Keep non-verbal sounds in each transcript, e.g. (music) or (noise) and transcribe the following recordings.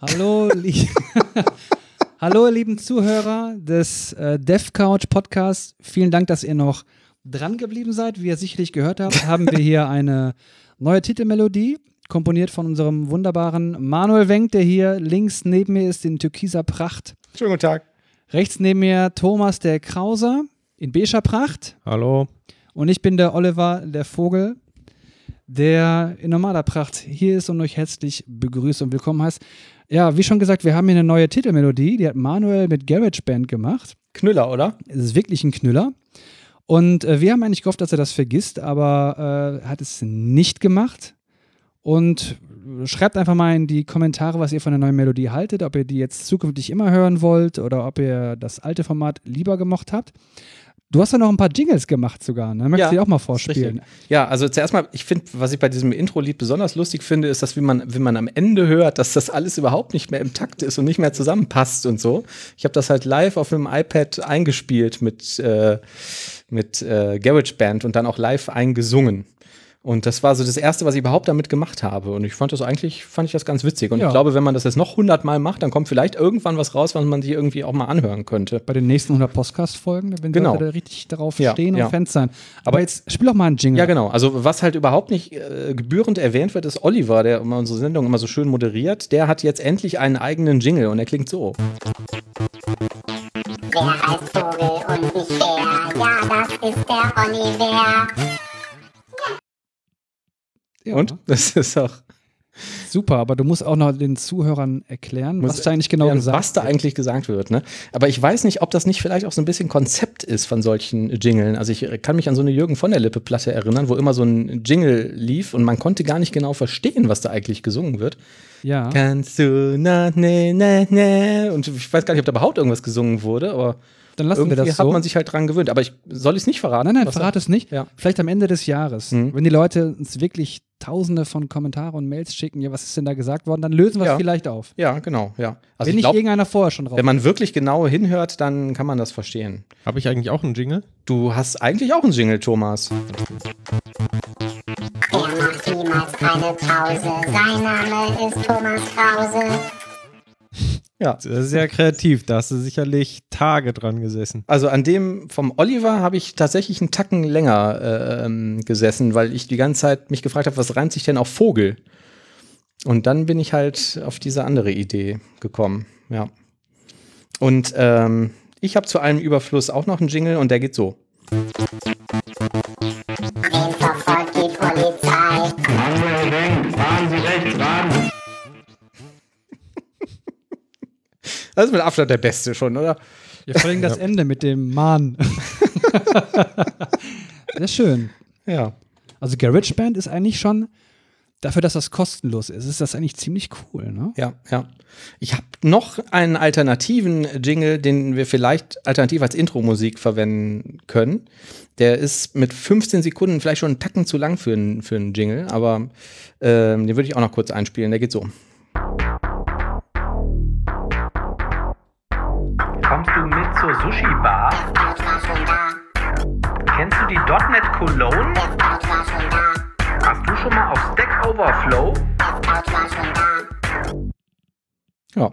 Hallo, li Hallo, lieben Zuhörer des äh, Dev Podcasts. Vielen Dank, dass ihr noch dran geblieben seid. Wie ihr sicherlich gehört habt, haben wir hier eine neue Titelmelodie, komponiert von unserem wunderbaren Manuel Wenk, der hier links neben mir ist in türkiser Pracht. Schönen guten Tag. Rechts neben mir Thomas der Krauser in beiger Pracht. Hallo. Und ich bin der Oliver der Vogel, der in normaler Pracht hier ist und euch herzlich begrüßt und willkommen heißt. Ja, wie schon gesagt, wir haben hier eine neue Titelmelodie, die hat Manuel mit GarageBand gemacht. Knüller, oder? Es ist wirklich ein Knüller. Und äh, wir haben eigentlich gehofft, dass er das vergisst, aber äh, hat es nicht gemacht. Und schreibt einfach mal in die Kommentare, was ihr von der neuen Melodie haltet, ob ihr die jetzt zukünftig immer hören wollt oder ob ihr das alte Format lieber gemocht habt. Du hast ja noch ein paar Jingles gemacht sogar, ne? Möchtest Ja, du die auch mal vorspielen? Ja, also zuerst mal, ich finde, was ich bei diesem Intro-Lied besonders lustig finde, ist, dass wie man, wenn man am Ende hört, dass das alles überhaupt nicht mehr im Takt ist und nicht mehr zusammenpasst und so. Ich habe das halt live auf dem iPad eingespielt mit, äh, mit äh, GarageBand und dann auch live eingesungen. Und das war so das Erste, was ich überhaupt damit gemacht habe. Und ich fand das eigentlich, fand ich das ganz witzig. Und Ja. ich glaube, wenn man das jetzt noch hundertmal macht, dann kommt vielleicht irgendwann was raus, was man sich irgendwie auch mal anhören könnte. Bei den nächsten 100 Podcast-Folgen, wenn Genau. wir da richtig darauf Ja, stehen und ja. Fans sein. Aber jetzt spiel doch mal einen Jingle. Ja, genau. Also was halt überhaupt nicht äh, gebührend erwähnt wird, ist Oliver, der immer unsere Sendung immer so schön moderiert. Der hat jetzt endlich einen eigenen Jingle und er klingt so. Wer heißt Vogel und nicht Bär? Ja, das ist der Oliver. Ja. Und? (laughs) Das ist auch. Super, aber du musst auch noch den Zuhörern erklären, Muss was da eigentlich genau Ja, gesagt was da wird. eigentlich gesagt wird, ne? Aber ich weiß nicht, ob das nicht vielleicht auch so ein bisschen Konzept ist von solchen Jingeln. Also ich kann mich an so eine Jürgen von der Lippe Platte erinnern, wo immer so ein Jingle lief und man konnte gar nicht genau verstehen, was da eigentlich gesungen wird. Ja. Kannst du na ne ne ne und ich weiß gar nicht, ob da überhaupt irgendwas gesungen wurde, aber Dann lassen wir irgendwie das hat so. man sich halt dran gewöhnt. Aber ich soll es nicht verraten. Nein, nein, Was- verrat es nicht. Ja. Vielleicht am Ende des Jahres. Mhm. Wenn die Leute uns wirklich tausende von Kommentaren und Mails schicken, ja, was ist denn da gesagt worden, dann lösen wir es Ja. vielleicht auf. Ja, genau, ja. Also Wenn ich nicht glaube, irgendeiner vorher schon drauf. wenn man wirklich genau hinhört, dann kann man das verstehen. Habe ich eigentlich auch einen Jingle? Du hast eigentlich auch einen Jingle, Thomas. Er macht niemals eine Pause. Sein Name ist Thomas Krause. Ja. Sehr kreativ, da hast du sicherlich Tage dran gesessen. Also an dem vom Oliver habe ich tatsächlich einen Tacken länger äh, ähm, gesessen, weil ich die ganze Zeit mich gefragt habe, was reimt sich denn auf Vogel? Und dann bin ich halt auf diese andere Idee gekommen, ja. Und ähm, ich habe zu allem Überfluss auch noch einen Jingle und der geht so. Das ist mit Abstand der beste schon, oder? Ja, vor allem das Ende mit dem Mann. (laughs) Sehr schön. Ja. Also GarageBand ist eigentlich schon, dafür, dass das kostenlos ist, ist das eigentlich ziemlich cool, ne? Ja, ja. Ich habe noch einen alternativen Jingle, den wir vielleicht alternativ als Intro-Musik verwenden können. Der ist mit 15 Sekunden vielleicht schon einen Tacken zu lang für einen für einen Jingle, aber ähm, den würde ich auch noch kurz einspielen. Der geht so. Schon da. Kennst du die .NET Cologne? Hast du schon mal auf Stack Overflow? Ja.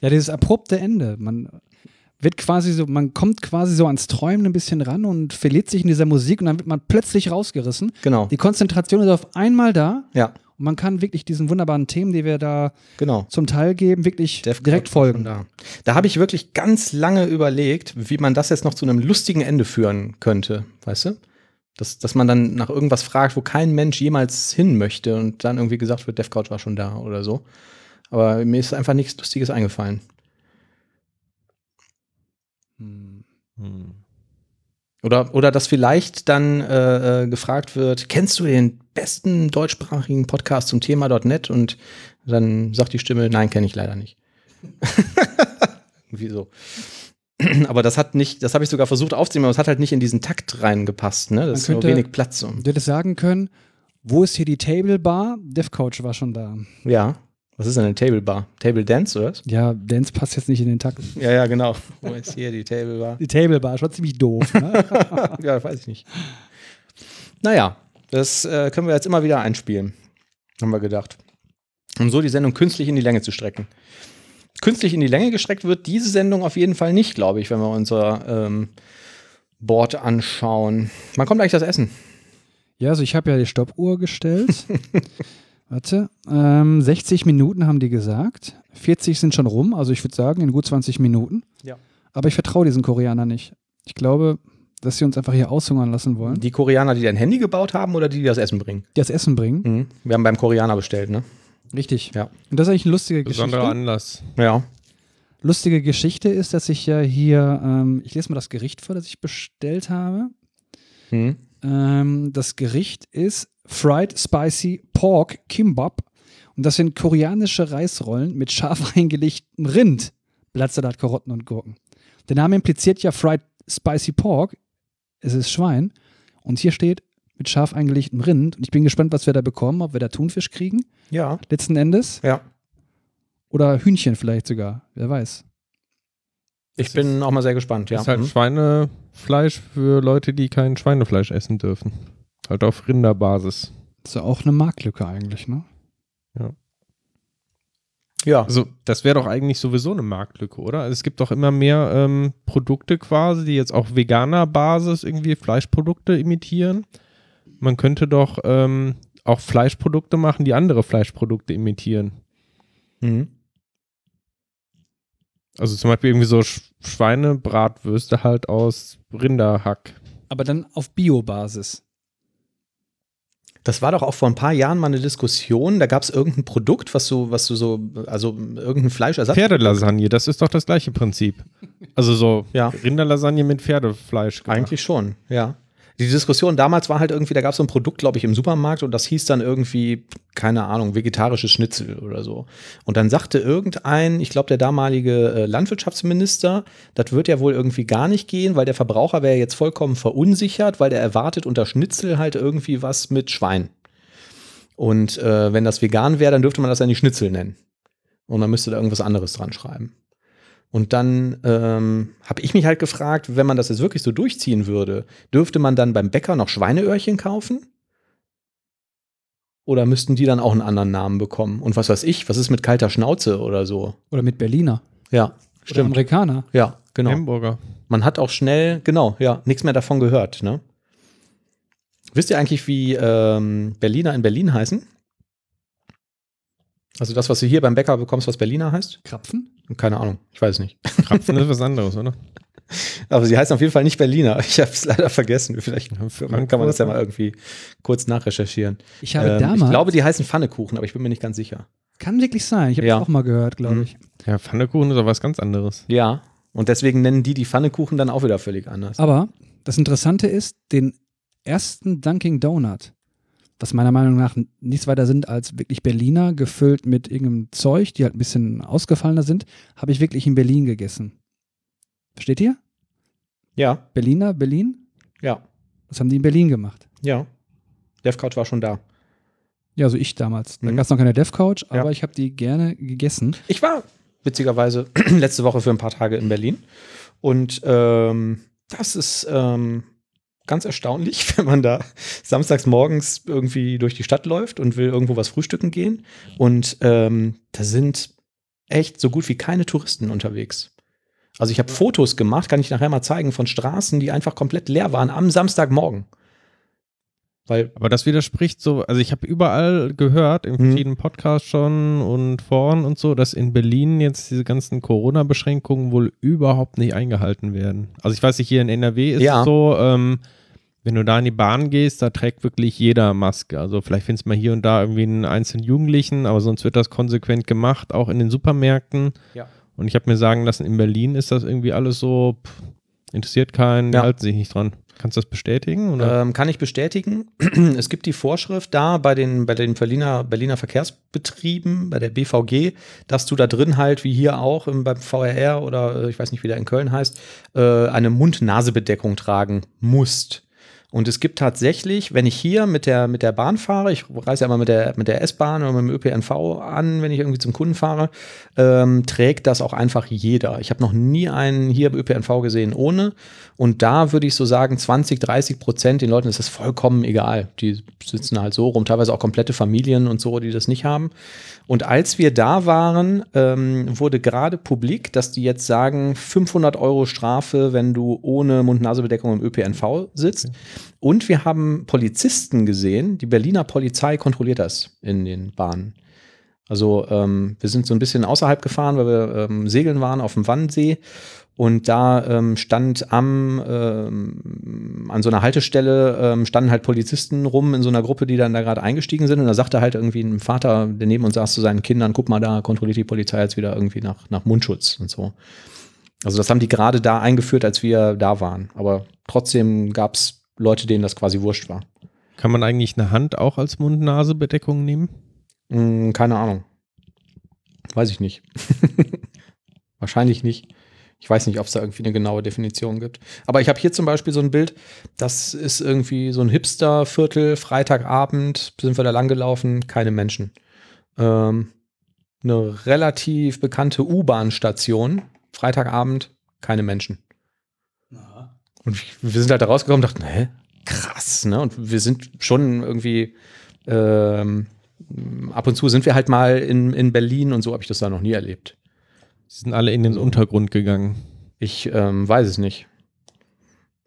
Ja, dieses abrupte Ende. Man wird quasi so, man kommt quasi so ans Träumen ein bisschen ran und verliert sich in dieser Musik und dann wird man plötzlich rausgerissen. Genau. Die Konzentration ist auf einmal da Ja, und man kann wirklich diesen wunderbaren Themen, die wir da genau. zum Teil geben, wirklich Death direkt folgen. Da, da habe ich wirklich ganz lange überlegt, wie man das jetzt noch zu einem lustigen Ende führen könnte, weißt du? Dass, dass man dann nach irgendwas fragt, wo kein Mensch jemals hin möchte und dann irgendwie gesagt wird, DevCouch war schon da oder so. Aber mir ist einfach nichts Lustiges eingefallen. Hm. Oder, oder dass vielleicht dann äh, äh, gefragt wird, kennst du den besten deutschsprachigen Podcast zum Thema .NET? Und dann sagt die Stimme, nein, kenne ich leider nicht. (laughs) Irgendwie so. (clears throat) Aber das hat nicht, das habe ich sogar versucht aufzunehmen, aber es hat halt nicht in diesen Takt reingepasst, ne? Das ist Man nur könnte- wenig Platz. um- Du hättest sagen können, wo ist hier die Table Bar? DevCouch war schon da. Ja. Was ist denn eine Table Bar? Table Dance oder was? Ja, Dance passt jetzt nicht in den Takt. Ja, ja, genau. Wo ist hier die Table Bar? Die Table Bar, schon ziemlich doof. Ne? (laughs) ja, weiß ich nicht. Naja, das äh, können wir jetzt immer wieder einspielen, haben wir gedacht. Um so die Sendung künstlich in die Länge zu strecken. Künstlich in die Länge gestreckt wird diese Sendung auf jeden Fall nicht, glaube ich, wenn wir unser ähm, Board anschauen. Wann kommt eigentlich das Essen? ja, also ich habe ja die Stoppuhr gestellt. (laughs) Warte, ähm, 60 Minuten haben die gesagt. 40 sind schon rum, also ich würde sagen in gut 20 Minuten. Ja. Aber ich vertraue diesen Koreanern nicht. Ich glaube, dass sie uns einfach hier aushungern lassen wollen, die Die Koreaner, die dein Handy gebaut haben oder die, die das Essen bringen? das Essen bringen. Mhm. Wir haben beim Koreaner bestellt, ne? Richtig. Ja. Und das ist eigentlich eine lustige Besonderer Geschichte. Anlass. Ja. Lustige Geschichte ist, dass ich ja hier, ähm, ich lese mal das Gericht vor, das ich bestellt habe. Mhm. Ähm, das Gericht ist Fried Spicy Pork Kimbap. Und das sind koreanische Reisrollen mit scharf (laughs) eingelegtem Rind, Blattsalat, Karotten und Gurken. Der Name impliziert ja Fried Spicy Pork. Es ist Schwein. Und hier steht mit scharf eingelegtem Rind. Und ich bin gespannt, was wir da bekommen, ob wir da Thunfisch kriegen, Ja. letzten Endes. Ja. Oder Hühnchen vielleicht sogar. Wer weiß. Ich bin auch mal sehr gespannt, ja. ist halt Mhm. Schweinefleisch für Leute, die kein Schweinefleisch essen dürfen. Halt auf Rinderbasis. ist ja auch eine Marktlücke eigentlich, ne? Ja. Also, das wäre doch eigentlich sowieso eine Marktlücke, oder? Also, es gibt doch immer mehr ähm, Produkte quasi, die jetzt auf veganer Basis irgendwie Fleischprodukte imitieren. Man könnte doch ähm, auch Fleischprodukte machen, die andere Fleischprodukte imitieren. Mhm. Also zum Beispiel irgendwie so Sch Schweinebratwürste halt aus Rinderhack. Aber dann auf Biobasis. Das war doch auch vor ein paar Jahren mal eine Diskussion. Da gab es irgendein Produkt, was du, was du so, also irgendein Fleischersatz. Pferdelasagne, das ist doch das gleiche Prinzip. Also so Ja. Rinderlasagne mit Pferdefleisch. gemacht. Eigentlich schon, ja. Die Diskussion damals war halt irgendwie, da gab es so ein Produkt, glaube ich, im Supermarkt und das hieß dann irgendwie, keine Ahnung, vegetarisches Schnitzel oder so. Und dann sagte irgendein, ich glaube, der damalige äh, Landwirtschaftsminister, das wird ja wohl irgendwie gar nicht gehen, weil der Verbraucher wäre jetzt vollkommen verunsichert, weil der erwartet unter Schnitzel halt irgendwie was mit Schwein. Und äh, wenn das vegan wäre, dann dürfte man das ja nicht Schnitzel nennen. Und dann müsste da irgendwas anderes dran schreiben. Und dann ähm, habe ich mich halt gefragt, wenn man das jetzt wirklich so durchziehen würde, dürfte man dann beim Bäcker noch Schweineöhrchen kaufen? Oder müssten die dann auch einen anderen Namen bekommen? Und was weiß ich, was ist mit kalter Schnauze oder so? Oder mit Berliner. Ja, Oder stimmt. Amerikaner. Ja, genau. Hamburger. Man hat auch schnell, genau, ja, nichts mehr davon gehört, ne? Wisst ihr eigentlich, wie ähm, Berliner in Berlin heißen? Also das, was du hier beim Bäcker bekommst, was Berliner heißt? Krapfen? Keine Ahnung, ich weiß nicht. Krapfen ist (laughs) was anderes, oder? Aber sie heißen auf jeden Fall nicht Berliner. Ich habe es leider vergessen. Vielleicht kann man das ja mal irgendwie kurz nachrecherchieren. Ich habe Ähm, damals. ich glaube, die heißen Pfannekuchen, aber ich bin mir nicht ganz sicher. kann wirklich sein. Ich habe Ja. das auch mal gehört, glaube Mhm. ich. Ja, Pfannekuchen ist aber was ganz anderes. Ja. Und deswegen nennen die die Pfannekuchen dann auch wieder völlig anders. Aber das Interessante ist, den ersten Dunkin' Donut, was meiner Meinung nach nichts weiter sind als wirklich Berliner, gefüllt mit irgendeinem Zeug, die halt ein bisschen ausgefallener sind, habe ich wirklich in Berlin gegessen. Versteht ihr? Ja, Berliner, Berlin? ja, Das haben die in Berlin gemacht. ja. DevCouch war schon da. Ja, so ich damals. Da Mhm. gab es noch keine Dev Couch, Ja. aber ich habe die gerne gegessen. Ich war witzigerweise (clears throat) letzte Woche für ein paar Tage in Berlin. Und ähm, das ist ähm, ganz erstaunlich, (laughs) wenn man da samstags morgens irgendwie durch die Stadt läuft und will irgendwo was frühstücken gehen. Und ähm, da sind echt so gut wie keine Touristen unterwegs. Also ich habe Fotos gemacht, kann ich nachher mal zeigen, von Straßen, die einfach komplett leer waren am Samstagmorgen. Weil, Aber das widerspricht so, also ich habe überall gehört, in Mhm. verschiedenen Podcasts schon und Foren und so, dass in Berlin jetzt diese ganzen Corona-Beschränkungen wohl überhaupt nicht eingehalten werden. Also ich weiß nicht, hier in NRW ist Ja. es so, ähm, wenn du da in die Bahn gehst, da trägt wirklich jeder Maske. Also vielleicht findest du mal hier und da irgendwie einen einzelnen Jugendlichen, aber sonst wird das konsequent gemacht, auch in den Supermärkten. Ja. Und ich habe mir sagen lassen, in Berlin ist das irgendwie alles so, pff, interessiert keinen, Ja. halten sich nicht dran. Kannst du das bestätigen? Ähm, kann ich bestätigen. (clears throat) Es gibt die Vorschrift da bei den, bei den Berliner, Berliner Verkehrsbetrieben, bei der BVG, dass du da drin halt, wie hier auch im, beim VRR oder äh, ich weiß nicht, wie der in Köln heißt, äh, eine Mund-Nase-Bedeckung tragen musst. Und es gibt tatsächlich, wenn ich hier mit der, mit der Bahn fahre, ich reise ja immer mit der, mit der S-Bahn oder mit dem ÖPNV an, wenn ich irgendwie zum Kunden fahre, ähm, trägt das auch einfach jeder. Ich habe noch nie einen hier im ÖPNV gesehen ohne. Und da würde ich so sagen, 20, 30 Prozent den Leuten ist das vollkommen egal. Die sitzen halt so rum, teilweise auch komplette Familien und so, die das nicht haben. Und als wir da waren, ähm, wurde gerade publik, dass die jetzt sagen, 500 Euro Strafe, wenn du ohne Mund-Nase-Bedeckung im ÖPNV sitzt. Und wir haben Polizisten gesehen, die Berliner Polizei kontrolliert das in den Bahnen. Also ähm, wir sind so ein bisschen außerhalb gefahren, weil wir ähm, segeln waren auf dem Wannsee. Und da ähm, stand am, ähm, an so einer Haltestelle, ähm, standen halt Polizisten rum in so einer Gruppe, die dann da gerade eingestiegen sind. Und da sagte halt irgendwie ein Vater, der neben uns saß, zu seinen Kindern, guck mal, da kontrolliert die Polizei jetzt wieder irgendwie nach, nach Mundschutz und so. Also das haben die gerade da eingeführt, als wir da waren. Aber trotzdem gab es Leute, denen das quasi wurscht war. Kann man eigentlich eine Hand auch als Mund-Nase-Bedeckung nehmen? Hm, keine Ahnung. Weiß ich nicht. (laughs) Wahrscheinlich nicht. Ich weiß nicht, ob es da irgendwie eine genaue Definition gibt. Aber ich habe hier zum Beispiel so ein Bild, das ist irgendwie so ein Hipster-Viertel, Freitagabend, sind wir da langgelaufen, keine Menschen. Ähm, eine relativ bekannte U-Bahn-Station, Freitagabend, keine Menschen. Und wir sind halt da rausgekommen und dachten, hä, krass, ne? Und wir sind schon irgendwie, ähm, ab und zu sind wir halt mal in, in Berlin und so habe ich das da noch nie erlebt. Sie sind alle in den Untergrund gegangen. Ich ähm, weiß es nicht.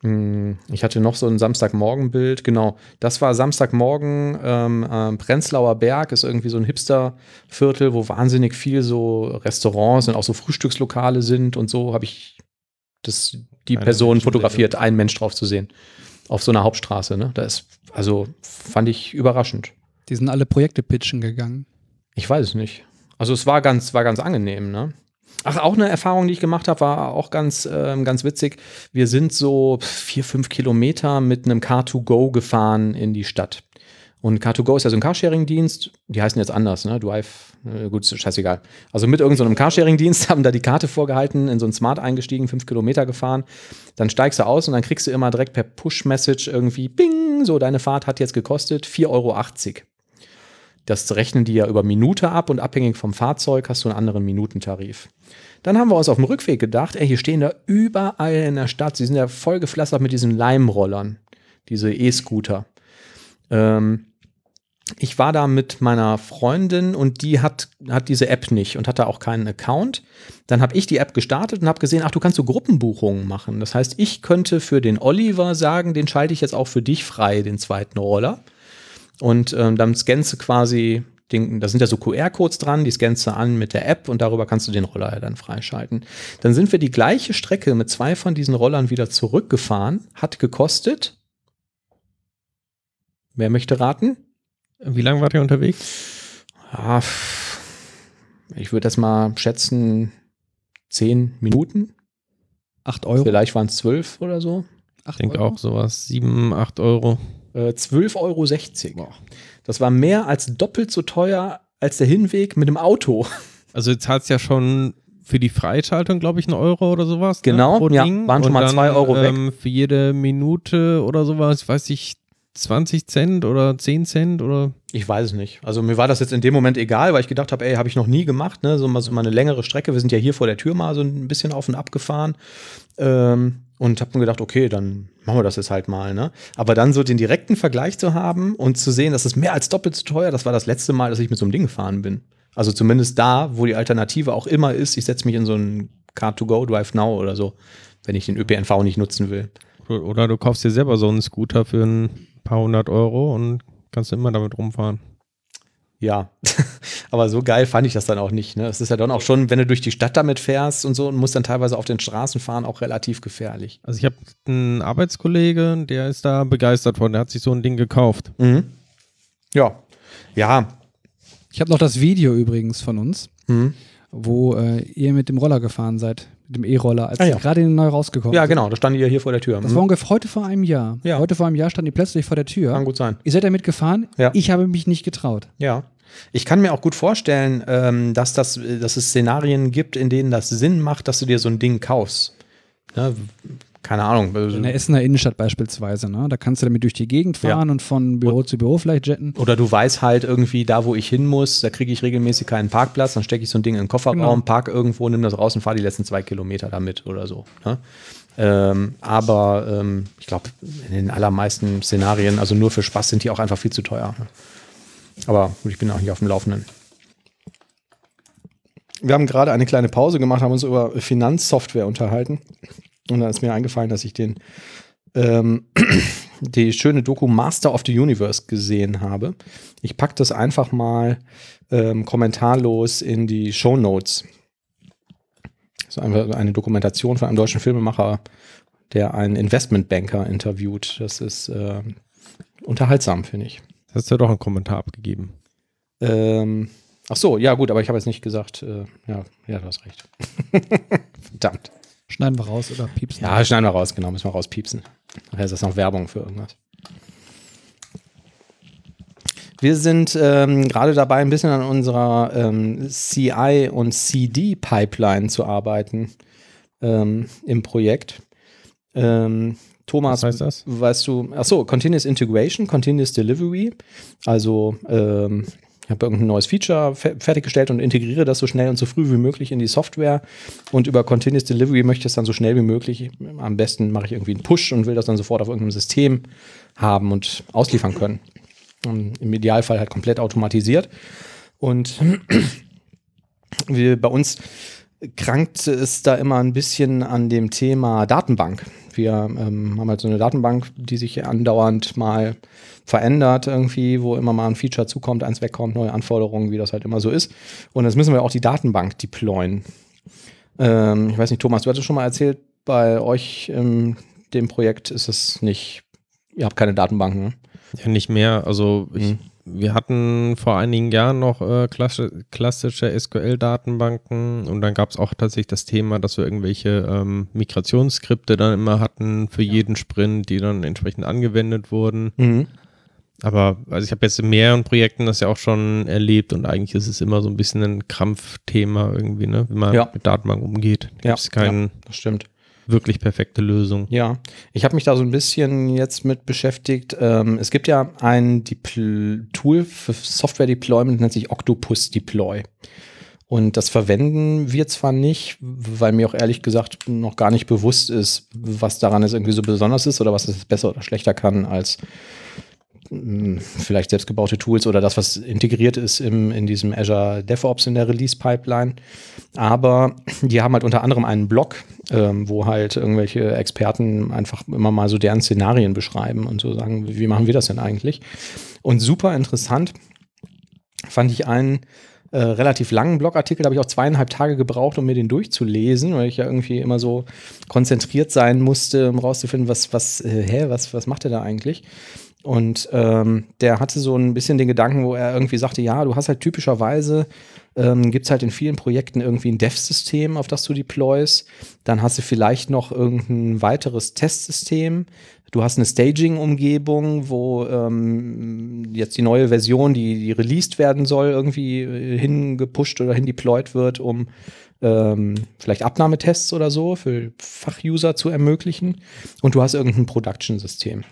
Hm, Ich hatte noch so ein Samstagmorgenbild, genau. Das war Samstagmorgen, ähm, ähm, Prenzlauer Berg ist irgendwie so ein Hipsterviertel, wo wahnsinnig viel so Restaurants und auch so Frühstückslokale sind und so habe ich das, die Keine Person Menschen fotografiert, ein Mensch drauf zu sehen. Auf so einer Hauptstraße, ne? Da ist, also fand ich überraschend. Die sind alle Projekte pitchen gegangen. Ich weiß es nicht. Also es war ganz, war ganz angenehm, ne? Ach, auch eine Erfahrung, die ich gemacht habe, war auch ganz, ähm, ganz witzig. Wir sind so vier, fünf Kilometer mit einem Car2Go gefahren in die Stadt. Und Car2Go ist ja so ein Carsharing-Dienst. Die heißen jetzt anders, ne? Drive, gut, ist scheißegal. Also mit irgendeinem Carsharing-Dienst (laughs) haben da die Karte vorgehalten, in so ein Smart eingestiegen, fünf Kilometer gefahren. Dann steigst du aus und dann kriegst du immer direkt per Push-Message irgendwie, bing, so, deine Fahrt hat jetzt gekostet 4,80 Euro. Das rechnen die ja über Minute ab und abhängig vom Fahrzeug hast du einen anderen Minutentarif. Dann haben wir uns auf dem Rückweg gedacht, ey, hier stehen da überall in der Stadt, sie sind ja voll gepflastert mit diesen Leimrollern, diese E-Scooter. Ähm, ich war da mit meiner Freundin und die hat, hat diese App nicht und hatte auch keinen Account. Dann habe ich die App gestartet und habe gesehen, ach, du kannst so Gruppenbuchungen machen. Das heißt, ich könnte für den Oliver sagen, den schalte ich jetzt auch für dich frei, den zweiten Roller. Und ähm, dann scannst du quasi, den, da sind ja so QR-Codes dran, die scannst du an mit der App und darüber kannst du den Roller ja dann freischalten. Dann sind wir die gleiche Strecke mit zwei von diesen Rollern wieder zurückgefahren, hat gekostet. Wer möchte raten? Wie lange wart ihr unterwegs? Pff, ich würde das mal schätzen, zehn Minuten. 8 Euro. Vielleicht waren es zwölf oder so. Ich denke auch sowas. 7, 8 Euro. Äh, 12,60 Euro. Das war mehr als doppelt so teuer als der Hinweg mit dem Auto. Also jetzt hat es ja schon für die Freischaltung, glaube ich, einen Euro oder sowas. Genau, ne, ja, waren schon mal zwei Euro weg. ähm, Für jede Minute oder sowas, weiß ich, 20 Cent oder 10 Cent oder. Ich weiß es nicht. Also mir war das jetzt in dem Moment egal, weil ich gedacht habe, ey, habe ich noch nie gemacht, ne? So mal, so mal eine längere Strecke. Wir sind ja hier vor der Tür mal so ein bisschen auf und ab gefahren. Ähm, und habe mir gedacht, okay, dann machen wir das jetzt halt mal, ne? Aber dann so den direkten Vergleich zu haben und zu sehen, das ist mehr als doppelt so teuer, das war das letzte Mal, dass ich mit so einem Ding gefahren bin. Also zumindest da, wo die Alternative auch immer ist, ich setze mich in so einen Car2Go, Drive Now oder so, wenn ich den ÖPNV nicht nutzen will. Oder du kaufst dir selber so einen Scooter für ein paar hundert Euro und kannst immer damit rumfahren. Ja, (laughs) aber so geil fand ich das dann auch nicht. Ne? Es ist ja dann auch schon, wenn du durch die Stadt damit fährst und so und musst dann teilweise auf den Straßen fahren, auch relativ gefährlich. Also ich habe einen Arbeitskollege, der ist da begeistert von, der hat sich so ein Ding gekauft. Mhm. Ja, ja. Ich habe noch das Video übrigens von uns, Mhm. wo äh, ihr mit dem Roller gefahren seid, dem E-Roller, als Ah, ja. gerade neu rausgekommen Ja, genau, da stand ihr hier vor der Tür. Das Mhm. war ungefähr heute vor einem Jahr. Ja. Heute vor einem Jahr stand ihr plötzlich vor der Tür. Kann gut sein. Ihr seid damit gefahren. Ja. Ich habe mich nicht getraut. Ja. Ich kann mir auch gut vorstellen, ähm, dass, das, dass es Szenarien gibt, in denen das Sinn macht, dass du dir so ein Ding kaufst. Ne? Keine Ahnung. In der Essener Innenstadt beispielsweise, ne? Da kannst du damit durch die Gegend fahren und von Büro zu Büro vielleicht jetten. Oder du weißt halt irgendwie, da wo ich hin muss, da kriege ich regelmäßig keinen Parkplatz, dann stecke ich so ein Ding in den Kofferraum, Genau. park irgendwo, nimm das raus und fahre die letzten zwei Kilometer damit oder so. Ne? Ähm, aber ähm, ich glaube, in den allermeisten Szenarien, also nur für Spaß, sind die auch einfach viel zu teuer. Ne? Aber gut, ich bin auch nicht auf dem Laufenden. Wir haben gerade eine kleine Pause gemacht, haben uns über Finanzsoftware unterhalten. Und dann ist mir eingefallen, dass ich den ähm, (clears throat) die schöne Doku Master of the Universe gesehen habe. Ich packe das einfach mal ähm, kommentarlos in die Show Notes. Das ist einfach eine Dokumentation von einem deutschen Filmemacher, der einen Investmentbanker interviewt. Das ist äh, unterhaltsam, finde ich. Hast du doch einen Kommentar abgegeben. Ähm, ach so, ja gut, aber ich habe jetzt nicht gesagt, äh, ja, ja, du hast recht. (laughs) Verdammt. Schneiden wir raus oder piepsen. Ja, schneiden wir raus, genau, müssen wir rauspiepsen. Nachher ist das noch Werbung für irgendwas. Wir sind ähm, gerade dabei, ein bisschen an unserer ähm, CI und CD-Pipeline zu arbeiten ähm, im Projekt. Ähm, Thomas, Was heißt das? weißt du, achso, Continuous Integration, Continuous Delivery. Also, ähm, habe irgendein neues Feature fe fertiggestellt und integriere das so schnell und so früh wie möglich in die Software. Und über Continuous Delivery möchte ich es dann so schnell wie möglich. Am besten mache ich irgendwie einen Push und will das dann sofort auf irgendeinem System haben und ausliefern können. Und Im Idealfall halt komplett automatisiert. Und (clears throat) wir, bei uns krankt es da immer ein bisschen an dem Thema Datenbank. Wir ähm, haben halt so eine Datenbank, die sich andauernd mal verändert irgendwie, wo immer mal ein Feature zukommt, eins wegkommt, neue Anforderungen, wie das halt immer so ist. Und jetzt müssen wir auch die Datenbank deployen. Ähm, ich weiß nicht, Thomas, du hattest schon mal erzählt, bei euch in dem Projekt ist es nicht, ihr habt keine Datenbanken. Ne? Ja, nicht mehr. Also ich, Mhm. Wir hatten vor einigen Jahren noch äh, klassische, klassische SQL-Datenbanken und dann gab es auch tatsächlich das Thema, dass wir irgendwelche ähm, Migrationsskripte dann immer hatten für jeden Sprint, die dann entsprechend angewendet wurden. Mhm. Aber also ich habe jetzt in mehreren Projekten das ja auch schon erlebt und eigentlich ist es immer so ein bisschen ein Krampfthema irgendwie, ne? wie man Ja. mit Datenbank umgeht. Da Ja, gibt es keine Das stimmt. Wirklich perfekte Lösung. Ja, ich habe mich da so ein bisschen jetzt mit beschäftigt. Ähm, es gibt ja ein Depl Tool für Software-Deployment, nennt sich Octopus Deploy. Und das verwenden wir zwar nicht, weil mir auch ehrlich gesagt noch gar nicht bewusst ist, was daran jetzt irgendwie so besonders ist oder was es besser oder schlechter kann als vielleicht selbstgebaute Tools oder das, was integriert ist im, in diesem Azure DevOps in der Release-Pipeline. Aber die haben halt unter anderem einen Blog, ähm, wo halt irgendwelche Experten einfach immer mal so deren Szenarien beschreiben und so sagen, wie machen wir das denn eigentlich? Und super interessant fand ich einen äh, relativ langen Blogartikel, da habe ich auch zweieinhalb Tage gebraucht, um mir den durchzulesen, weil ich ja irgendwie immer so konzentriert sein musste, um rauszufinden, was, was, äh, hä, was, was macht er da eigentlich? Und ähm, der hatte so ein bisschen den Gedanken, wo er irgendwie sagte, ja, du hast halt typischerweise, ähm, gibt es halt in vielen Projekten irgendwie ein Dev-System, auf das du deployst. Dann hast du vielleicht noch irgendein weiteres Testsystem. Du hast eine Staging-Umgebung, wo ähm, jetzt die neue Version, die, die released werden soll, irgendwie äh, hingepusht oder hindeployed wird, um ähm, vielleicht Abnahmetests oder so für Fachuser zu ermöglichen. Und du hast irgendein Production-System.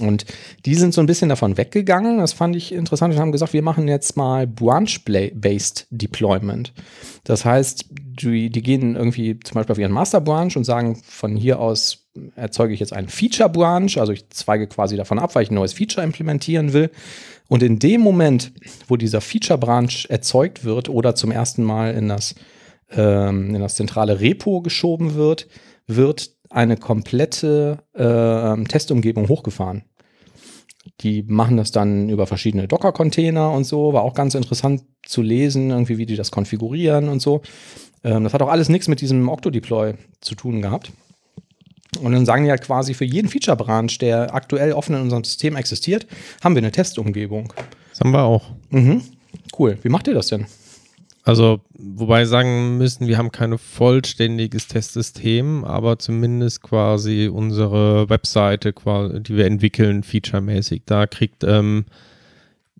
Und die sind so ein bisschen davon weggegangen. Das fand ich interessant und haben gesagt, wir machen jetzt mal Branch-Based Deployment. Das heißt, die, die gehen irgendwie zum Beispiel auf ihren Master Branch und sagen, von hier aus erzeuge ich jetzt einen Feature Branch. Also ich zweige quasi davon ab, weil ich ein neues Feature implementieren will. Und in dem Moment, wo dieser Feature Branch erzeugt wird oder zum ersten Mal in das, ähm, in das zentrale Repo geschoben wird, wird eine komplette äh, Testumgebung hochgefahren. Die machen das dann über verschiedene Docker-Container und so. War auch ganz interessant zu lesen, irgendwie, wie die das konfigurieren und so. Ähm, das hat auch alles nichts mit diesem Octodeploy zu tun gehabt. Und dann sagen die halt quasi, für jeden Feature-Branch, der aktuell offen in unserem System existiert, haben wir eine Testumgebung. Das haben wir auch. Mhm. Cool. Wie macht ihr das denn? Also, wobei sagen müssen, wir haben kein vollständiges Testsystem, aber zumindest quasi unsere Webseite, die wir entwickeln, featuremäßig. Da kriegt ähm,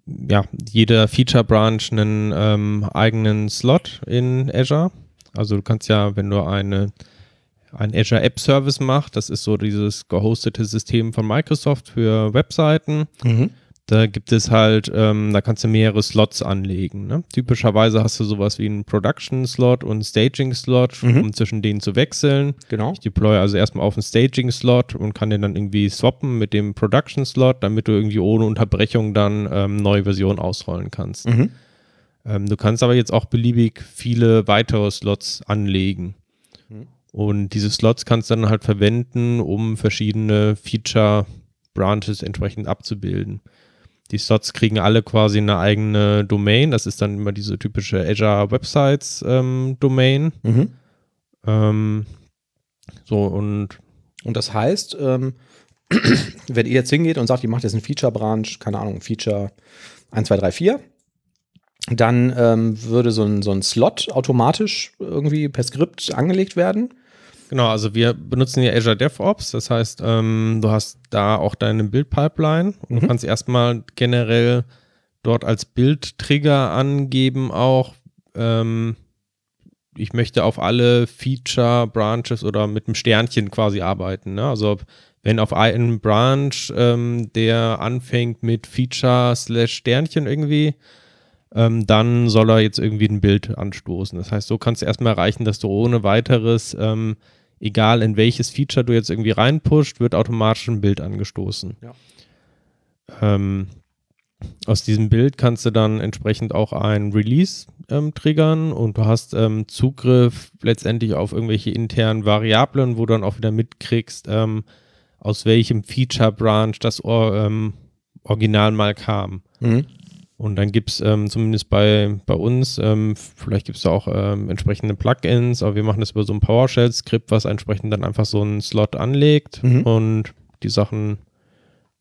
ja jeder Feature-Branch einen ähm, eigenen Slot in Azure. Also du kannst ja, wenn du eine ein Azure App Service macht. Das ist so dieses gehostete System von Microsoft für Webseiten. Da gibt es halt, ähm, da kannst du mehrere Slots anlegen. Ne? Typischerweise hast du sowas wie einen Production-Slot und einen Staging-Slot, Mhm. um zwischen denen zu wechseln. Genau. Ich deploy also erstmal auf einen Staging-Slot und kann den dann irgendwie swappen mit dem Production-Slot, damit du irgendwie ohne Unterbrechung dann ähm, neue Versionen ausrollen kannst. Mhm. Ähm, du kannst aber jetzt auch beliebig viele weitere Slots anlegen. Mhm. Und diese Slots kannst du dann halt verwenden, um verschiedene Feature-Branches entsprechend abzubilden. Die Slots kriegen alle quasi eine eigene Domain. Das ist dann immer diese typische Azure Websites ähm, Domain. Mhm. Ähm, so und Und das heißt, ähm, (clears throat) wenn ihr jetzt hingeht und sagt, ihr macht jetzt einen Feature-Branch, keine Ahnung, Feature 1, 2, 3, 4, dann ähm, würde so ein, so ein Slot automatisch irgendwie per Skript angelegt werden. Genau, also wir benutzen hier Azure DevOps, das heißt, ähm, du hast da auch deine Build-Pipeline und du kannst erstmal generell dort als Build-Trigger angeben auch, ähm, ich möchte auf alle Feature-Branches oder mit einem Sternchen quasi arbeiten. Ne? Also wenn auf einem Branch, ähm, der anfängt mit Feature slash Sternchen irgendwie, ähm, dann soll er jetzt irgendwie ein Bild anstoßen. Das heißt, so kannst du erstmal erreichen, dass du ohne weiteres, ähm, egal in welches Feature du jetzt irgendwie reinpusht, wird automatisch ein Bild angestoßen. Ja. Ähm, aus diesem Bild kannst du dann entsprechend auch ein Release ähm, triggern und du hast ähm, Zugriff letztendlich auf irgendwelche internen Variablen, wo du dann auch wieder mitkriegst, ähm, aus welchem Feature-Branch das Or ähm, Original mal kam. Mhm. Und dann gibt es ähm, zumindest bei, bei uns, ähm, vielleicht gibt es da auch ähm, entsprechende Plugins, aber wir machen das über so ein PowerShell-Skript, was entsprechend dann einfach so einen Slot anlegt Mhm. und die Sachen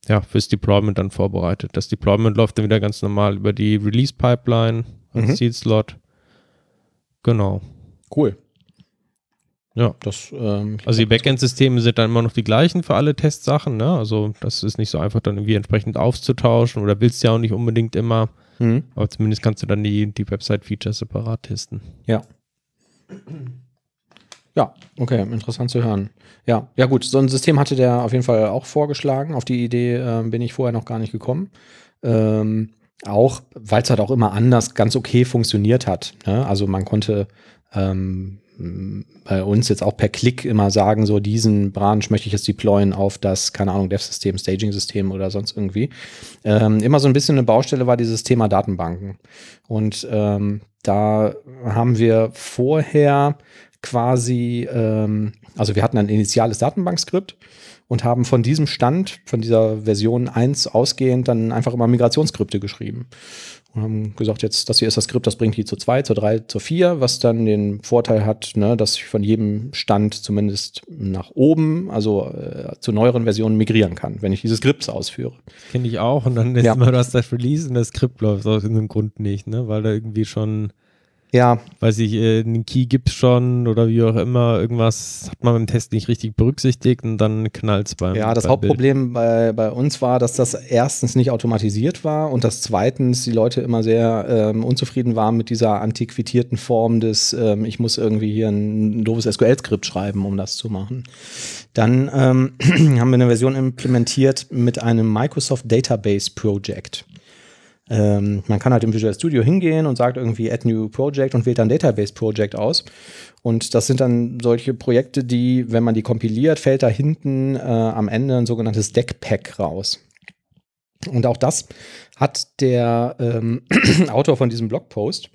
ja, fürs Deployment dann vorbereitet. Das Deployment läuft dann wieder ganz normal über die Release-Pipeline als Mhm. Seed-Slot. Genau. Cool. Ja. Das, ähm, Also die Backend-Systeme sind dann immer noch die gleichen für alle Testsachen, ne? Also das ist nicht so einfach dann irgendwie entsprechend auszutauschen oder willst du ja auch nicht unbedingt immer, Mhm. aber zumindest kannst du dann die, die Website-Features separat testen. Ja. Ja, okay, interessant zu hören. Ja, ja gut, so ein System hatte der auf jeden Fall auch vorgeschlagen. Auf die Idee ähm, bin ich vorher noch gar nicht gekommen. Ähm, auch, weil es halt auch immer anders ganz okay funktioniert hat. Ne? Also man konnte ähm, bei uns jetzt auch per Klick immer sagen, so diesen Branch möchte ich jetzt deployen auf das, keine Ahnung, Dev-System, Staging-System oder sonst irgendwie. Ähm, immer so ein bisschen eine Baustelle war dieses Thema Datenbanken. Und ähm, da haben wir vorher quasi, ähm, also wir hatten ein initiales Datenbankskript und haben von diesem Stand, von dieser Version 1 ausgehend, dann einfach immer Migrationsskripte geschrieben. Und haben gesagt, jetzt, das hier ist das Skript, das bringt die zu 2, zu 3, zu 4, was dann den Vorteil hat, ne, dass ich von jedem Stand zumindest nach oben, also äh, zu neueren Versionen migrieren kann, wenn ich diese Skripts ausführe. Kenne ich auch und dann ist Ja. immer, du hast das Release und das Skript läuft aus irgendeinem Grund nicht, ne? Weil da irgendwie schon, Ja, weiß ich, äh, einen Key gibt's schon oder wie auch immer, irgendwas hat man beim Test nicht richtig berücksichtigt und dann knallt's beim Ja, das beim Hauptproblem bei, bei uns war, dass das erstens nicht automatisiert war und dass zweitens die Leute immer sehr ähm, unzufrieden waren mit dieser antiquitierten Form des, ähm, ich muss irgendwie hier ein, doofes SQL-Skript schreiben, um das zu machen. Dann ähm, (clears throat) haben wir eine Version implementiert mit einem Microsoft Database Project. Ähm, man kann halt im Visual Studio hingehen und sagt irgendwie Add New Project und wählt dann Database Project aus. Und das sind dann solche Projekte, die, wenn man die kompiliert, fällt da hinten äh, am Ende ein sogenanntes Deckpack raus. Und auch das hat der ähm, (clears throat) Autor von diesem Blogpost,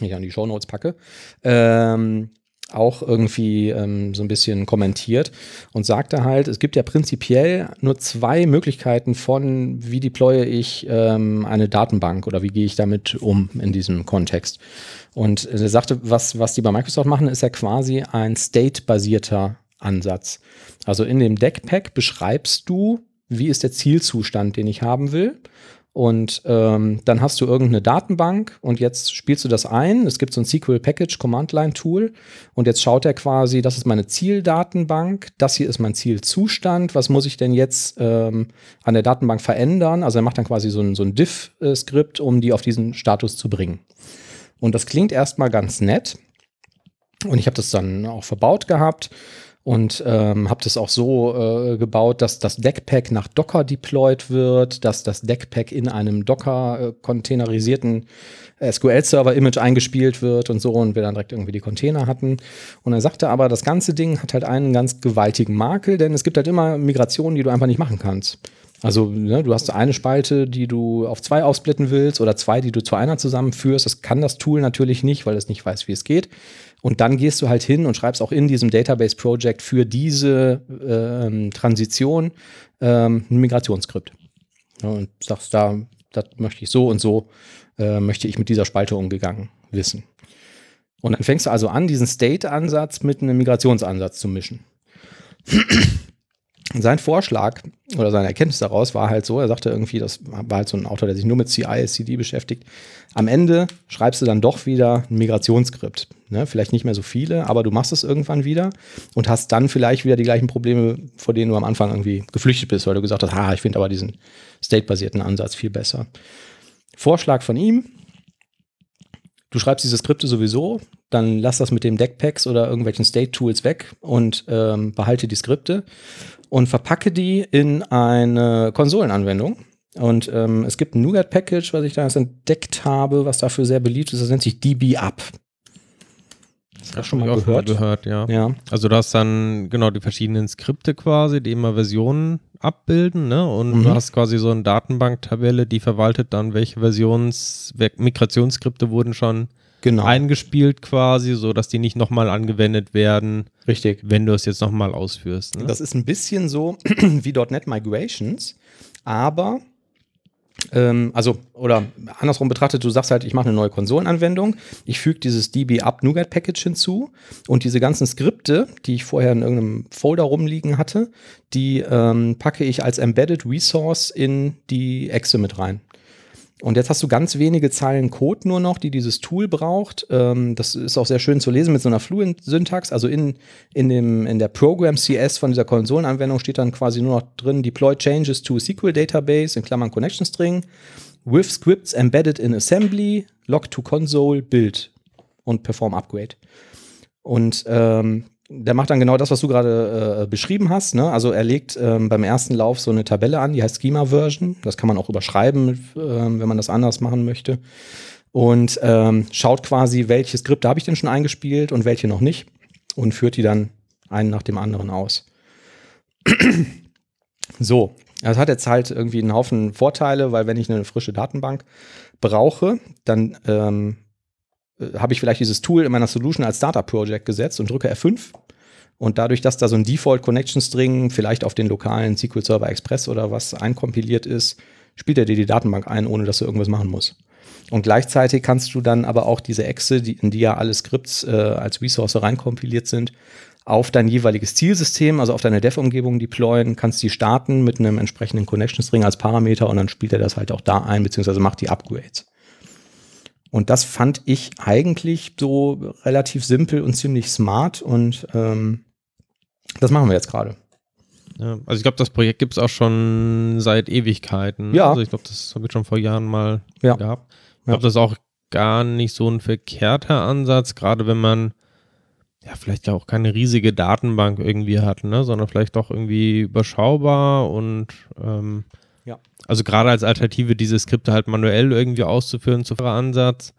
den ich an die Shownotes packe, ähm, auch irgendwie ähm, so ein bisschen kommentiert und sagte halt, es gibt ja prinzipiell nur zwei Möglichkeiten von, wie deploye ich ähm, eine Datenbank oder wie gehe ich damit um in diesem Kontext. Und er sagte, was, was die bei Microsoft machen, ist ja quasi ein state-basierter Ansatz. Also in dem Deckpack beschreibst du, wie ist der Zielzustand, den ich haben will. Und ähm, dann hast du irgendeine Datenbank und jetzt spielst du das ein. Es gibt so ein SQL Package Command Line Tool und jetzt schaut er quasi, das ist meine Zieldatenbank, das hier ist mein Zielzustand. Was muss ich denn jetzt ähm, an der Datenbank verändern? Also er macht dann quasi so ein, so ein Diff-Skript, um die auf diesen Status zu bringen. Und das klingt erstmal ganz nett. Und ich habe das dann auch verbaut gehabt und ähm, habe das auch so äh, gebaut, dass das Deckpack nach Docker deployed wird, dass das Deckpack in einem Docker-containerisierten SQL-Server-Image eingespielt wird und so und wir dann direkt irgendwie die Container hatten. Und er sagte aber, das ganze Ding hat halt einen ganz gewaltigen Makel, denn es gibt halt immer Migrationen, die du einfach nicht machen kannst. Also ne, du hast eine Spalte, die du auf zwei aufsplitten willst oder zwei, die du zu einer zusammenführst. Das kann das Tool natürlich nicht, weil es nicht weiß, wie es geht. Und dann gehst du halt hin und schreibst auch in diesem Database Project für diese ähm, Transition ähm, ein Migrationsskript. Und sagst da, das möchte ich so und so, äh, möchte ich mit dieser Spalte umgegangen wissen. Und dann fängst du also an, diesen State-Ansatz mit einem Migrationsansatz zu mischen. Sein Vorschlag oder seine Erkenntnis daraus war halt so, er sagte irgendwie, das war halt so ein Autor, der sich nur mit CI, CD beschäftigt. Am Ende schreibst du dann doch wieder ein Migrationsskript. Ne? Vielleicht nicht mehr so viele, aber du machst es irgendwann wieder und hast dann vielleicht wieder die gleichen Probleme, vor denen du am Anfang irgendwie geflüchtet bist, weil du gesagt hast, ha, ich finde aber diesen state-basierten Ansatz viel besser. Vorschlag von ihm, du schreibst diese Skripte sowieso, dann lass das mit dem Deckpacks oder irgendwelchen State-Tools weg und ähm, behalte die Skripte und verpacke die in eine Konsolenanwendung. Und ähm, es gibt ein NuGet-Package, was ich da entdeckt habe, was dafür sehr beliebt ist. Das nennt sich DB-Up. Das hast du schon mal gehört? gehört ja. Ja. Also du hast dann genau die verschiedenen Skripte quasi, die immer Versionen abbilden, ne? Und Mhm. du hast quasi so eine Datenbanktabelle, die verwaltet dann, welche Versions, Migrationsskripte wurden schon Genau. eingespielt quasi, so dass die nicht nochmal angewendet werden, Richtig. wenn du es jetzt nochmal ausführst. Ne? Das ist ein bisschen so (clears throat) wie .NET Migrations, aber ähm, also, oder andersrum betrachtet, du sagst halt, ich mache eine neue Konsolenanwendung, ich füge dieses DB-Up NuGet Package hinzu und diese ganzen Skripte, die ich vorher in irgendeinem Folder rumliegen hatte, die ähm, packe ich als Embedded Resource in die Exe mit rein. Und jetzt hast du ganz wenige Zeilen Code nur noch, die dieses Tool braucht. Ähm, das ist auch sehr schön zu lesen mit so einer Fluent-Syntax. Also in, in, dem, in der Program-CS von dieser Konsolenanwendung steht dann quasi nur noch drin, deploy changes to SQL Database, in Klammern Connection String, with scripts embedded in assembly, log to console, build und perform upgrade. Und ähm, der macht dann genau das, was du gerade äh, beschrieben hast. Ne? Also er legt ähm, beim ersten Lauf so eine Tabelle an, die heißt Schema Version. Das kann man auch überschreiben, mit, ähm, wenn man das anders machen möchte. Und ähm, schaut quasi, welche Skripte habe ich denn schon eingespielt und welche noch nicht. Und führt die dann einen nach dem anderen aus. (clears throat) so, das hat jetzt halt irgendwie einen Haufen Vorteile, weil wenn ich eine frische Datenbank brauche, dann ähm, äh, habe ich vielleicht dieses Tool in meiner Solution als Startup Project gesetzt und drücke F5. Und dadurch, dass da so ein Default Connection String vielleicht auf den lokalen SQL Server Express oder was einkompiliert ist, spielt er dir die Datenbank ein, ohne dass du irgendwas machen musst. Und gleichzeitig kannst du dann aber auch diese Exe, die, in die ja alle Skripts äh, als Resource reinkompiliert sind, auf dein jeweiliges Zielsystem, also auf deine Dev-Umgebung deployen, kannst die starten mit einem entsprechenden Connection String als Parameter und dann spielt er das halt auch da ein, beziehungsweise macht die Upgrades. Und das fand ich eigentlich so relativ simpel und ziemlich smart und ähm, das machen wir jetzt gerade. Ja, also ich glaube, das Projekt gibt es auch schon seit Ewigkeiten. Ja. Also ich glaube, das habe ich schon vor Jahren mal Ja. gehabt. Ich Ja. glaube, das ist auch gar nicht so ein verkehrter Ansatz, gerade wenn man ja vielleicht ja auch keine riesige Datenbank irgendwie hat, ne? sondern vielleicht doch irgendwie überschaubar und ähm, Ja. also gerade als Alternative diese Skripte halt manuell irgendwie auszuführen, zu Ansatz.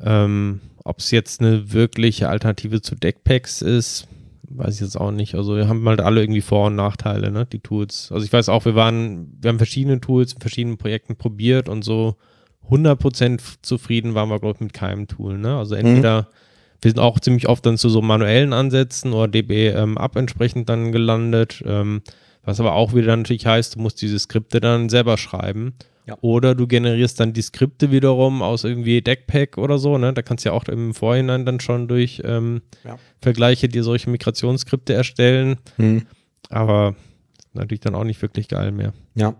Ähm, Ob es jetzt eine wirkliche Alternative zu Deckpacks ist, weiß ich jetzt auch nicht. Also wir haben halt alle irgendwie Vor- und Nachteile, ne, die Tools. Also ich weiß auch, wir waren, wir haben verschiedene Tools in verschiedenen Projekten probiert und so 100% zufrieden waren wir, glaube ich, mit keinem Tool, ne. Also entweder, wir sind auch ziemlich oft dann zu so manuellen Ansätzen oder DB ähm, Up entsprechend dann gelandet, ähm, was aber auch wieder natürlich heißt, du musst diese Skripte dann selber schreiben. Ja. Oder du generierst dann die Skripte wiederum aus irgendwie Deckpack oder so, ne? Da kannst du ja auch im Vorhinein dann schon durch ähm, Ja. Vergleiche dir solche Migrationsskripte erstellen. Hm. Aber natürlich dann auch nicht wirklich geil mehr. Ja,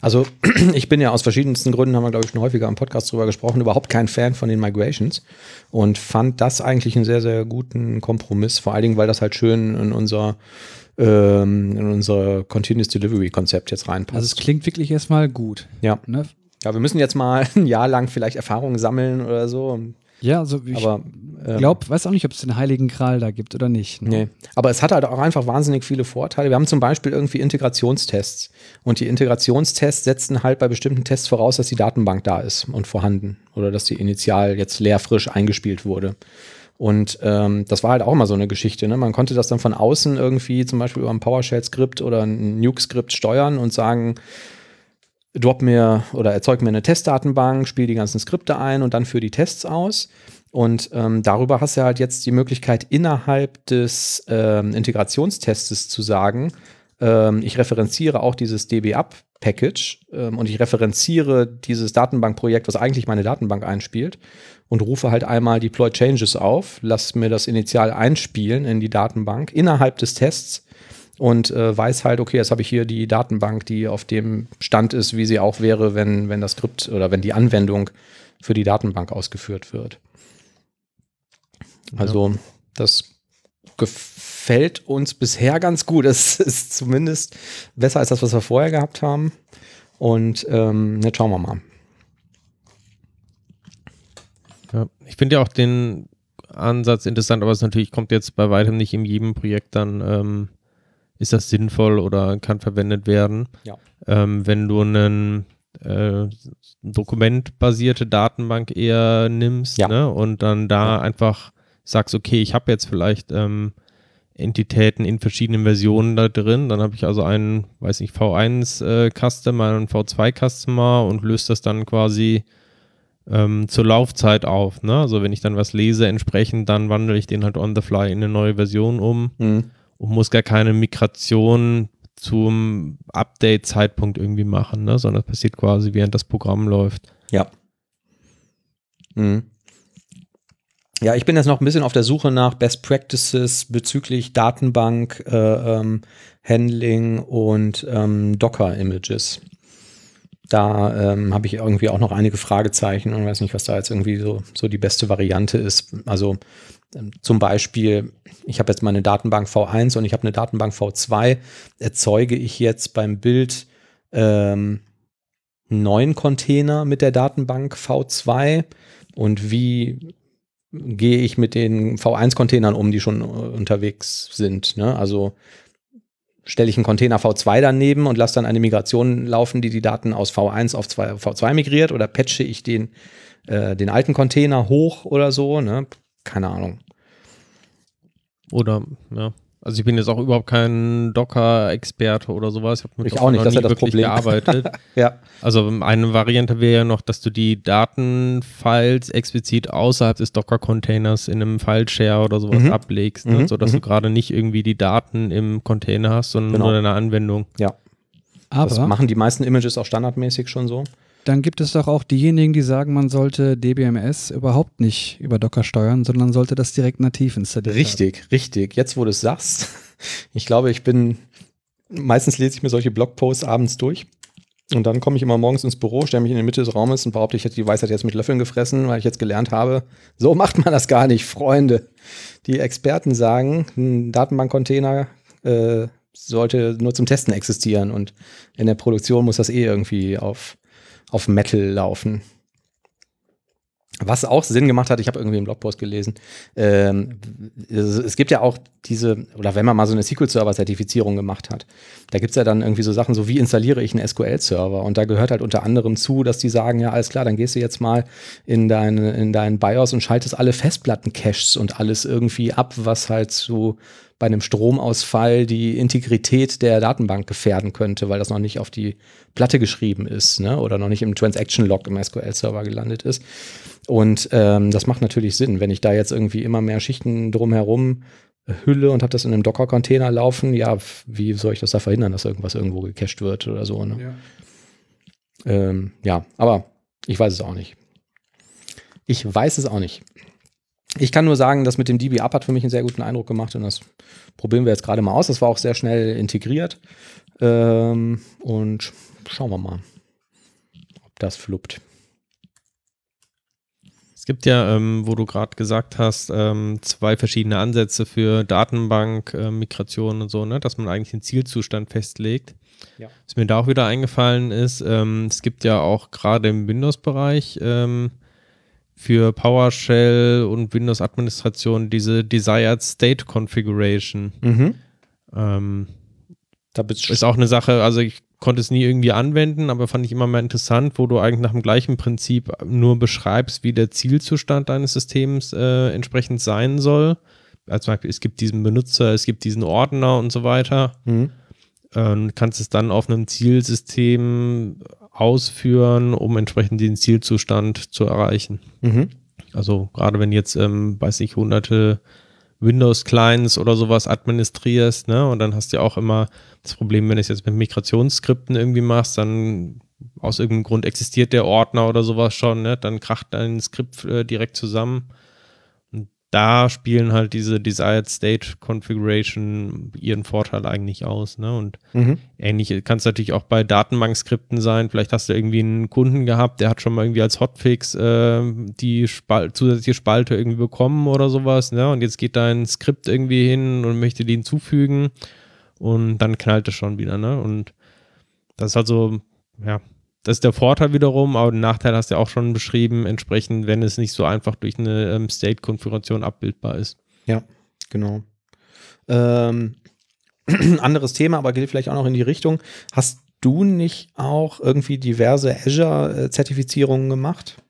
also (clears throat) ich bin ja aus verschiedensten Gründen, haben wir glaube ich schon häufiger im Podcast drüber gesprochen, überhaupt kein Fan von den Migrations und fand das eigentlich einen sehr, sehr guten Kompromiss, vor allen Dingen, weil das halt schön in unser, ähm, in unser Continuous Delivery Konzept jetzt reinpasst. Also es klingt wirklich erstmal gut. ja. Ne? ja, wir müssen jetzt mal ein Jahr lang vielleicht Erfahrungen sammeln oder so. Ja, also ich Aber ähm, glaube, weiß auch nicht, ob es den Heiligen Gral da gibt oder nicht. ne? Nee. Aber es hat halt auch einfach wahnsinnig viele Vorteile. Wir haben zum Beispiel irgendwie Integrationstests. Und die Integrationstests setzen halt bei bestimmten Tests voraus, dass die Datenbank da ist und vorhanden. Oder dass die initial jetzt leer frisch eingespielt wurde. Und ähm, das war halt auch immer so eine Geschichte. Ne? Man konnte das dann von außen irgendwie zum Beispiel über ein PowerShell-Skript oder ein Nuke-Skript steuern und sagen, drop mir oder erzeug mir eine Testdatenbank, spiel die ganzen Skripte ein und dann führe die Tests aus. Und ähm, darüber hast du halt jetzt die Möglichkeit, innerhalb des ähm, Integrationstestes zu sagen, ähm, ich referenziere auch dieses DB-Up-Package ähm, und ich referenziere dieses Datenbankprojekt, was eigentlich meine Datenbank einspielt und rufe halt einmal Deploy Changes auf, lass mir das initial einspielen in die Datenbank innerhalb des Tests und äh, weiß halt, okay, jetzt habe ich hier die Datenbank, die auf dem Stand ist, wie sie auch wäre, wenn, wenn das Skript oder wenn die Anwendung für die Datenbank ausgeführt wird. Also das gefällt uns bisher ganz gut. Es (laughs) ist zumindest besser als das, was wir vorher gehabt haben. Und ähm, jetzt schauen wir mal. Ja, ich finde ja auch den Ansatz interessant, aber es natürlich kommt jetzt bei weitem nicht in jedem Projekt dann, ähm, ist das sinnvoll oder kann verwendet werden. Ja. Ähm, wenn du einen äh, dokumentbasierte Datenbank eher nimmst Ja. ne, und dann da einfach sagst, okay, ich habe jetzt vielleicht ähm, Entitäten in verschiedenen Versionen da drin, dann habe ich also einen, weiß nicht, V1 äh, einen V2 Customer und löse das dann quasi ähm, zur Laufzeit auf. Ne? Also wenn ich dann was lese, entsprechend, dann wandle ich den halt on the fly in eine neue Version um Mhm. Und muss gar keine Migration zum Update-Zeitpunkt irgendwie machen, ne? sondern das passiert quasi, während das Programm läuft. Ja. Mhm. Ja, ich bin jetzt noch ein bisschen auf der Suche nach Best Practices bezüglich Datenbank, äh, ähm, Handling und ähm, Docker-Images. Da ähm, habe ich irgendwie auch noch einige Fragezeichen und weiß nicht, was da jetzt irgendwie so, so die beste Variante ist. Also zum Beispiel, ich habe jetzt meine Datenbank V1 und ich habe eine Datenbank V2. Erzeuge ich jetzt beim Bild ähm, einen neuen Container mit der Datenbank V2 und wie gehe ich mit den V1-Containern um, die schon äh, unterwegs sind. Ne? Also stelle ich einen Container V2 daneben und lasse dann eine Migration laufen, die die Daten aus V1 auf zwei- V2 migriert oder patche ich den, äh, den alten Container hoch oder so. Ne? Keine Ahnung. Oder, ja. Also ich bin jetzt auch überhaupt kein Docker-Experte oder sowas. Ich habe mit Ich auch nicht, noch das nie das wirklich Problem. gearbeitet. (laughs) Ja, Also eine Variante wäre ja noch, dass du die Datenfiles explizit außerhalb des Docker-Containers in einem File-Share oder sowas Mhm. ablegst, ne? Mhm, sodass mhm. du gerade nicht irgendwie die Daten im Container hast, sondern Genau. nur deine Anwendung. ja. Das Aber machen die meisten Images auch standardmäßig schon so. Dann gibt es doch auch diejenigen, die sagen, man sollte DBMS überhaupt nicht über Docker steuern, sondern sollte das direkt nativ installieren. Richtig, richtig. Jetzt, wo du es sagst, ich glaube, ich bin, meistens lese ich mir solche Blogposts abends durch. Und dann komme ich immer morgens ins Büro, stelle mich in die Mitte des Raumes und behaupte, ich hätte die Weisheit jetzt mit Löffeln gefressen, weil ich jetzt gelernt habe, so macht man das gar nicht, Freunde. Die Experten sagen, ein Datenbankcontainer äh, sollte nur zum Testen existieren und in der Produktion muss das eh irgendwie auf, auf Metal laufen. Was auch Sinn gemacht hat, ich habe irgendwie einen Blogpost gelesen, ähm, es, gibt ja auch diese, oder wenn man mal so eine SQL-Server-Zertifizierung gemacht hat, da gibt es ja dann irgendwie so Sachen, so wie installiere ich einen SQL-Server und da gehört halt unter anderem zu, dass die sagen, ja alles klar, dann gehst du jetzt mal in dein, in dein BIOS und schaltest alle Festplatten-Caches und alles irgendwie ab, was halt zu bei einem Stromausfall die Integrität der Datenbank gefährden könnte, weil das noch nicht auf die Platte geschrieben ist ne? oder noch nicht im Transaction-Log im SQL-Server gelandet ist. Und ähm, das macht natürlich Sinn, wenn ich da jetzt irgendwie immer mehr Schichten drumherum hülle und habe das in einem Docker-Container laufen, ja, wie soll ich das da verhindern, dass irgendwas irgendwo gecached wird oder so. Ne? Ja. Ähm, ja, aber ich weiß es auch nicht. Ich weiß es auch nicht. Ich kann nur sagen, das mit dem DB Up hat für mich einen sehr guten Eindruck gemacht und das probieren wir jetzt gerade mal aus. Das war auch sehr schnell integriert. Ähm, und schauen wir mal, ob das fluppt. Es gibt ja, ähm, wo du gerade gesagt hast, ähm, zwei verschiedene Ansätze für Datenbank, äh, Migration und so, ne? dass man eigentlich den Zielzustand festlegt. Ja. Was mir da auch wieder eingefallen ist, ähm, es gibt ja auch gerade im Windows-Bereich ähm, für PowerShell und Windows-Administration diese Desired State Configuration. Mhm. Ähm, Da bist ist auch eine Sache, also ich konnte es nie irgendwie anwenden, aber fand ich immer mal interessant, wo du eigentlich nach dem gleichen Prinzip nur beschreibst, wie der Zielzustand deines Systems äh, entsprechend sein soll. Also zum Beispiel, es gibt diesen Benutzer, es gibt diesen Ordner und so weiter. Mhm. Ähm, kannst es dann auf einem Zielsystem ausführen, um entsprechend den Zielzustand zu erreichen. Mhm. Also gerade wenn jetzt, ähm, weiß ich, hunderte Windows-Clients oder sowas administrierst, ne, und dann hast du ja auch immer das Problem, wenn du es jetzt mit Migrationsskripten irgendwie machst, dann aus irgendeinem Grund existiert der Ordner oder sowas schon, ne, dann kracht dein Skript äh, direkt zusammen. Da spielen halt diese Desired State Configuration ihren Vorteil eigentlich aus, ne, und Mhm. Ähnlich kann es natürlich auch bei Datenbankskripten sein. Vielleicht hast du irgendwie einen Kunden gehabt, der hat schon mal irgendwie als Hotfix äh, die Spal zusätzliche Spalte irgendwie bekommen oder sowas. Ne? Und jetzt geht dein Skript irgendwie hin und möchte die hinzufügen und dann knallt es schon wieder. Ne? Und das ist also, ja, das ist der Vorteil wiederum, aber den Nachteil hast du ja auch schon beschrieben, entsprechend, wenn es nicht so einfach durch eine ähm, State-Konfiguration abbildbar ist. Genau. Ähm, (clears throat) anderes Thema, aber geht vielleicht auch noch in die Richtung. Hast du nicht auch irgendwie diverse Azure-Zertifizierungen gemacht?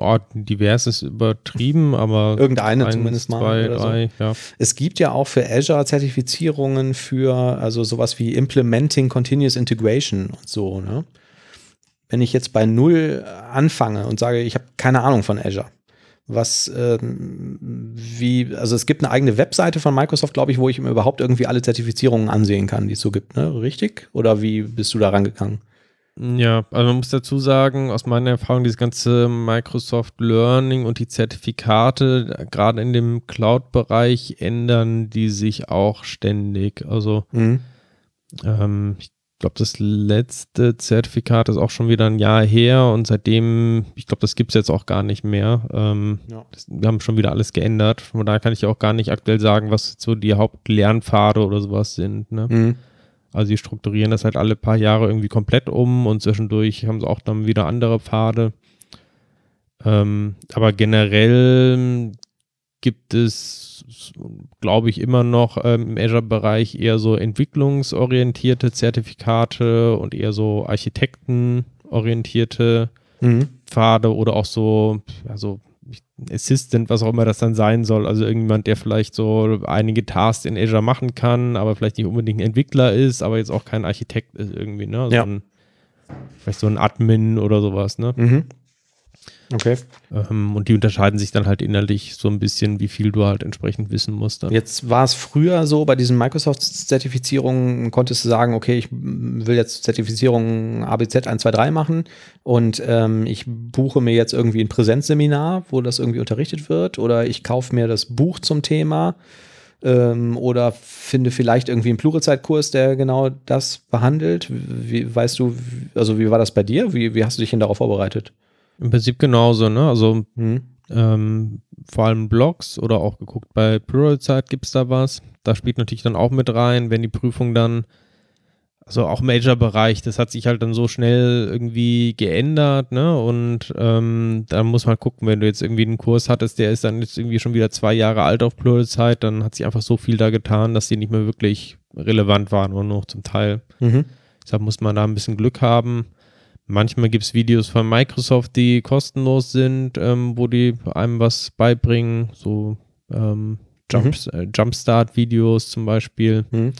Ja, divers ist übertrieben, aber Irgendeine eins, zumindest mal Zwei, oder so. drei, ja. Es gibt ja auch für Azure Zertifizierungen für also sowas wie Implementing Continuous Integration und so. Ne? Wenn ich jetzt bei Null anfange und sage, ich habe keine Ahnung von Azure, was ähm, wie, also es gibt eine eigene Webseite von Microsoft, glaube ich, wo ich mir überhaupt irgendwie alle Zertifizierungen ansehen kann, die es so gibt, ne? Richtig? Oder wie bist du da rangegangen? Ja, also man muss dazu sagen, aus meiner Erfahrung, dieses ganze Microsoft Learning und die Zertifikate, gerade in dem Cloud-Bereich, ändern die sich auch ständig. Also Mhm. ähm, ich glaube, das letzte Zertifikat ist auch schon wieder ein Jahr her und seitdem, ich glaube, das gibt es jetzt auch gar nicht mehr. Ähm, Ja. das, wir haben schon wieder alles geändert. Von daher kann ich auch gar nicht aktuell sagen, was so die Hauptlernpfade oder sowas sind. Ne? Mhm. Also die strukturieren das halt alle paar Jahre irgendwie komplett um und zwischendurch haben sie auch dann wieder andere Pfade. Ähm, aber generell gibt es, glaube ich, immer noch ähm, im Azure-Bereich eher so entwicklungsorientierte Zertifikate und eher so architektenorientierte Mhm. Pfade oder auch so, also Assistant, was auch immer das dann sein soll. Also irgendjemand, der vielleicht so einige Tasks in Azure machen kann, aber vielleicht nicht unbedingt ein Entwickler ist, aber jetzt auch kein Architekt ist irgendwie, ne? Also Ja. ein, vielleicht so ein Admin oder sowas, ne? Mhm. Okay. Ähm, und die unterscheiden sich dann halt innerlich so ein bisschen, wie viel du halt entsprechend wissen musst. Dann. Jetzt war es früher so, bei diesen Microsoft-Zertifizierungen konntest du sagen, okay, ich will jetzt Zertifizierung ABZ 123 machen und ähm, ich buche mir jetzt irgendwie ein Präsenzseminar, wo das irgendwie unterrichtet wird oder ich kaufe mir das Buch zum Thema ähm, oder finde vielleicht irgendwie einen Pluralzeitkurs, der genau das behandelt. Wie, weißt du, also wie war das bei dir? Wie, wie hast du dich denn darauf vorbereitet? Im Prinzip genauso, ne? Also Hm? ähm, vor allem Blogs oder auch geguckt, bei Pluralsight gibt es da was. Da spielt natürlich dann auch mit rein, wenn die Prüfung dann, also auch Major-Bereich, das hat sich halt dann so schnell irgendwie geändert, ne? Und ähm, da muss man gucken, wenn du jetzt irgendwie einen Kurs hattest, der ist dann jetzt irgendwie schon wieder zwei Jahre alt auf Pluralsight, dann hat sich einfach so viel da getan, dass die nicht mehr wirklich relevant waren, nur noch zum Teil. Mhm. Deshalb muss man da ein bisschen Glück haben. Manchmal gibt es Videos von Microsoft, die kostenlos sind, ähm, wo die einem was beibringen, so ähm, Jump, äh, Jumpstart-Videos zum Beispiel. Mhm.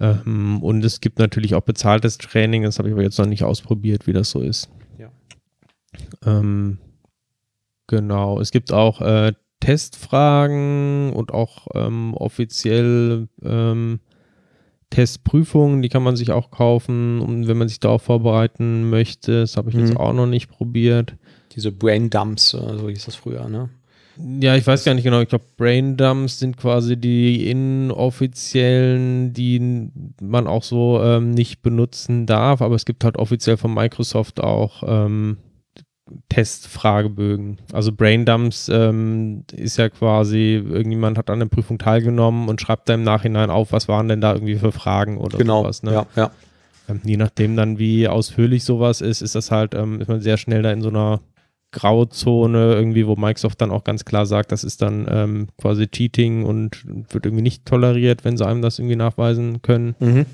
Ähm, und es gibt natürlich auch bezahltes Training, das habe ich aber jetzt noch nicht ausprobiert, wie das so ist. Ja. Ähm, genau, es gibt auch äh, Testfragen und auch ähm, offiziell ähm, Testprüfungen, die kann man sich auch kaufen, um, wenn man sich darauf vorbereiten möchte. Das habe ich jetzt Mhm. auch noch nicht probiert. Diese Brain Dumps, äh, so hieß das früher, ne? Ja, ich weiß gar nicht genau. Ich glaube, Brain Dumps sind quasi die inoffiziellen, die man auch so ähm, nicht benutzen darf. Aber es gibt halt offiziell von Microsoft auch ähm, Testfragebögen. Also Brain Dumps ähm, ist ja quasi, irgendjemand hat an der Prüfung teilgenommen und schreibt da im Nachhinein auf, was waren denn da irgendwie für Fragen oder Genau. sowas. Ne? Ja, ja. Ähm, je nachdem dann, wie ausführlich sowas ist, ist das halt, ähm, ist man sehr schnell da in so einer Grauzone irgendwie, wo Microsoft dann auch ganz klar sagt, das ist dann ähm, quasi Cheating und wird irgendwie nicht toleriert, wenn sie einem das irgendwie nachweisen können. Mhm.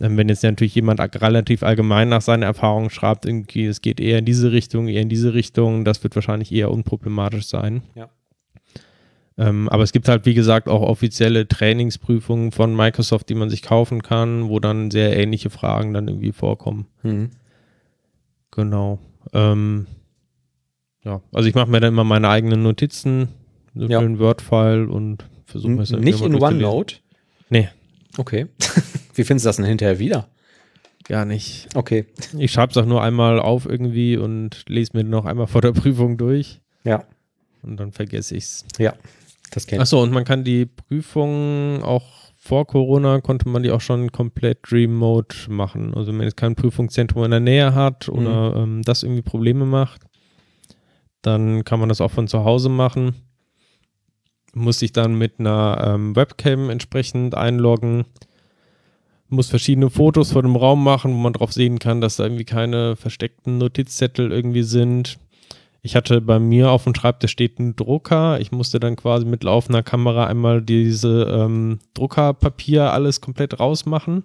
Ähm, wenn jetzt natürlich jemand relativ allgemein nach seinen Erfahrungen schreibt, irgendwie, es geht eher in diese Richtung, eher in diese Richtung, das wird wahrscheinlich eher unproblematisch sein. Ja. Ähm, aber es gibt halt, wie gesagt, auch offizielle Trainingsprüfungen von Microsoft, die man sich kaufen kann, wo dann sehr ähnliche Fragen dann irgendwie vorkommen. Mhm. Genau. Ähm, ja, also ich mache mir dann immer meine eigenen Notizen, so Ja. für ein Word-File und versuche mir das dann Nicht in. OneNote? Nee, Okay. (laughs) Wie findest du das denn hinterher wieder? gar nicht. Okay. Ich schreibe es auch nur einmal auf irgendwie und lese mir noch einmal vor der Prüfung durch Ja. und dann vergesse ich es. Ja. Das kennt Achso, und man kann die Prüfungen auch vor Corona konnte man die auch schon komplett remote machen. Also wenn man jetzt kein Prüfungszentrum in der Nähe hat oder ähm, das irgendwie Probleme macht, dann kann man das auch von zu Hause machen. Muss sich dann mit einer ähm, Webcam entsprechend einloggen. Muss verschiedene Fotos von dem Raum machen, wo man drauf sehen kann, dass da irgendwie keine versteckten Notizzettel irgendwie sind. Ich hatte bei mir auf dem Schreibtisch steht ein Drucker. Ich musste dann quasi mit laufender Kamera einmal diese ähm, Druckerpapier alles komplett rausmachen.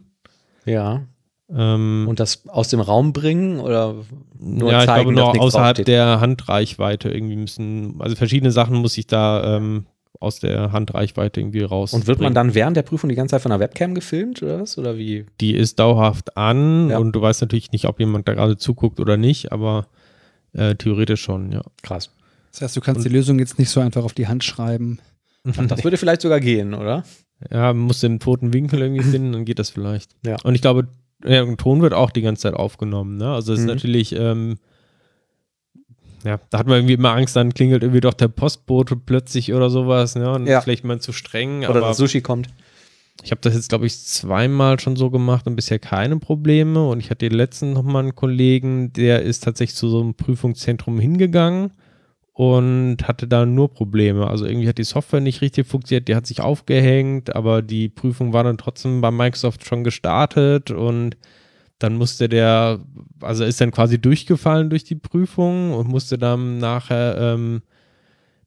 Ja. Ähm, Und das aus dem Raum bringen oder nur ja, ich zeigen, glaube dass nur außerhalb der Handreichweite irgendwie müssen, also verschiedene Sachen muss ich da ähm, aus der Handreichweite irgendwie raus. Und wird man dann während der Prüfung die ganze Zeit von der Webcam gefilmt oder was? Oder wie? Die ist dauerhaft an Ja. und du weißt natürlich nicht, ob jemand da gerade zuguckt oder nicht, aber äh, theoretisch schon, ja. Krass. Das heißt, du kannst die Lösung jetzt nicht so einfach auf die Hand schreiben. Das würde vielleicht sogar gehen, oder? Ja, man muss den toten Winkel irgendwie (laughs) finden, dann geht das vielleicht. Ja. Und ich glaube, ja, ein Ton wird auch die ganze Zeit aufgenommen. Ne? Also es Mhm. ist natürlich, ähm, ja, da hat man irgendwie immer Angst, dann klingelt irgendwie doch der Postbote plötzlich oder sowas. Ne? Und Ja. vielleicht mal zu streng. Oder aber Sushi kommt. ich habe das jetzt, glaube ich, zweimal schon so gemacht und bisher keine Probleme. Und ich hatte letztens noch mal einen Kollegen, der ist tatsächlich zu so einem Prüfungszentrum hingegangen und hatte da nur Probleme. Also irgendwie hat die Software nicht richtig funktioniert, die hat sich aufgehängt, aber die Prüfung war dann trotzdem bei Microsoft schon gestartet und dann musste der, also ist dann quasi durchgefallen durch die Prüfung und musste dann nachher ähm,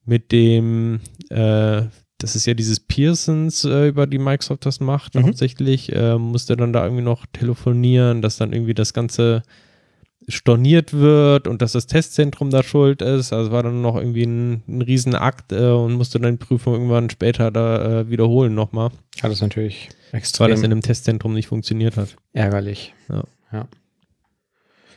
mit dem, äh, das ist ja dieses Pearsons, äh, über die Microsoft das macht, Mhm. hauptsächlich, äh, musste dann da irgendwie noch telefonieren, dass dann irgendwie das Ganze storniert wird und dass das Testzentrum da schuld ist. Also war dann noch irgendwie ein, ein Riesenakt äh, und musste dann die Prüfung irgendwann später da äh, wiederholen nochmal, Ja, das natürlich weil extrem das in einem Testzentrum nicht funktioniert hat. ärgerlich. Ja.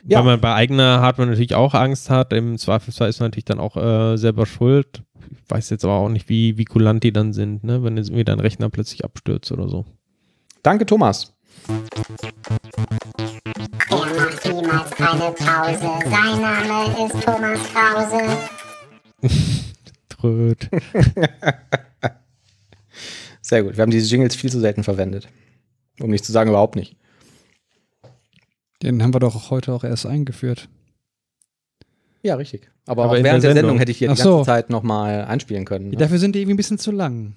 Ja. Weil man bei eigener Hardware natürlich auch Angst hat. Im Zweifelsfall ist man natürlich dann auch äh, selber schuld. Ich weiß jetzt aber auch nicht, wie, wie kulant die dann sind, ne? wenn jetzt irgendwie dein Rechner plötzlich abstürzt oder so. Danke, Thomas. Keine Pause. Sein Name ist Thomas Krause. (laughs) Tröd. (laughs) Sehr gut. Wir haben diese Jingles viel zu selten verwendet. Um nicht zu sagen, überhaupt nicht. Den haben wir doch heute auch erst eingeführt. Ja, richtig. Aber, Aber auch während der der Sendung Sendung. hätte ich hier Ach die ganze so. Zeit nochmal einspielen können. Ne? Dafür sind die irgendwie ein bisschen zu lang.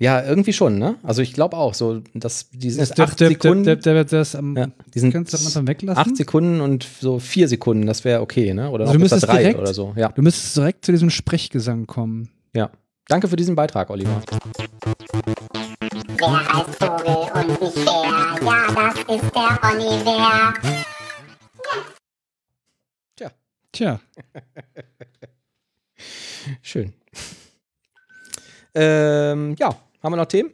Ja, irgendwie schon, ne? Also ich glaube auch, so, dass die sind der, acht Sekunden. Der, der, das am, ja, die sind kannst du am Anfang weglassen? acht Sekunden und so vier Sekunden, das wäre okay, ne? Oder Also du müsstest drei direkt- oder so. Ja, Du müsstest direkt zu diesem Sprechgesang kommen. ja. Danke für diesen Beitrag, Oliver. Wer heißt Vogel und nicht Bär? Ja, das ist der Oliver. Tja, (laughs) Schön. ähm, ja, haben wir noch Themen?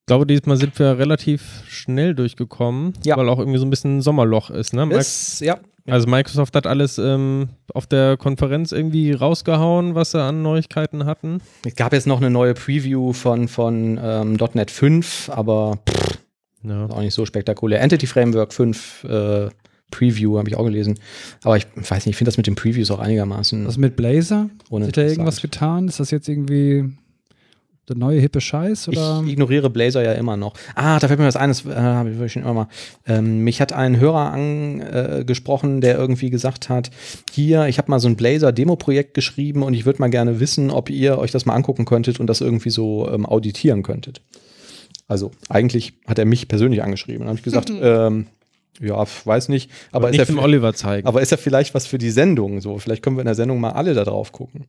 Ich glaube, diesmal sind wir relativ schnell durchgekommen, Ja. weil auch irgendwie so ein bisschen ein Sommerloch ist. Ne? Ist, ja. Also Microsoft hat alles ähm, auf der Konferenz irgendwie rausgehauen, was sie an Neuigkeiten hatten. Es gab jetzt noch eine neue Preview von, von ähm, .NET 5, aber pff, Ja. auch nicht so spektakulär. Entity Framework 5 äh, Preview habe ich auch gelesen. Aber ich weiß nicht, ich finde das mit den Previews auch einigermaßen. was mit Blazer? Ohne Hat da irgendwas getan? Ist das jetzt irgendwie der neue hippe Scheiß? Oder? Ich ignoriere Blazor ja immer noch. Ah, da fällt mir was ein, das äh, habe ich schon immer mal. Ähm, mich hat ein Hörer angesprochen, äh, gesprochen, der irgendwie gesagt hat, hier, ich habe mal so ein Blazor-Demo-Projekt geschrieben und ich würde mal gerne wissen, ob ihr euch das mal angucken könntet und das irgendwie so ähm, auditieren könntet. Also eigentlich hat er mich persönlich angeschrieben. Dann habe ich gesagt, ähm, Ja, weiß nicht. Aber Aber ist, nicht ja, dem Oliver zeigen. aber ist ja vielleicht was für die Sendung. So, vielleicht können wir in der Sendung mal alle da drauf gucken.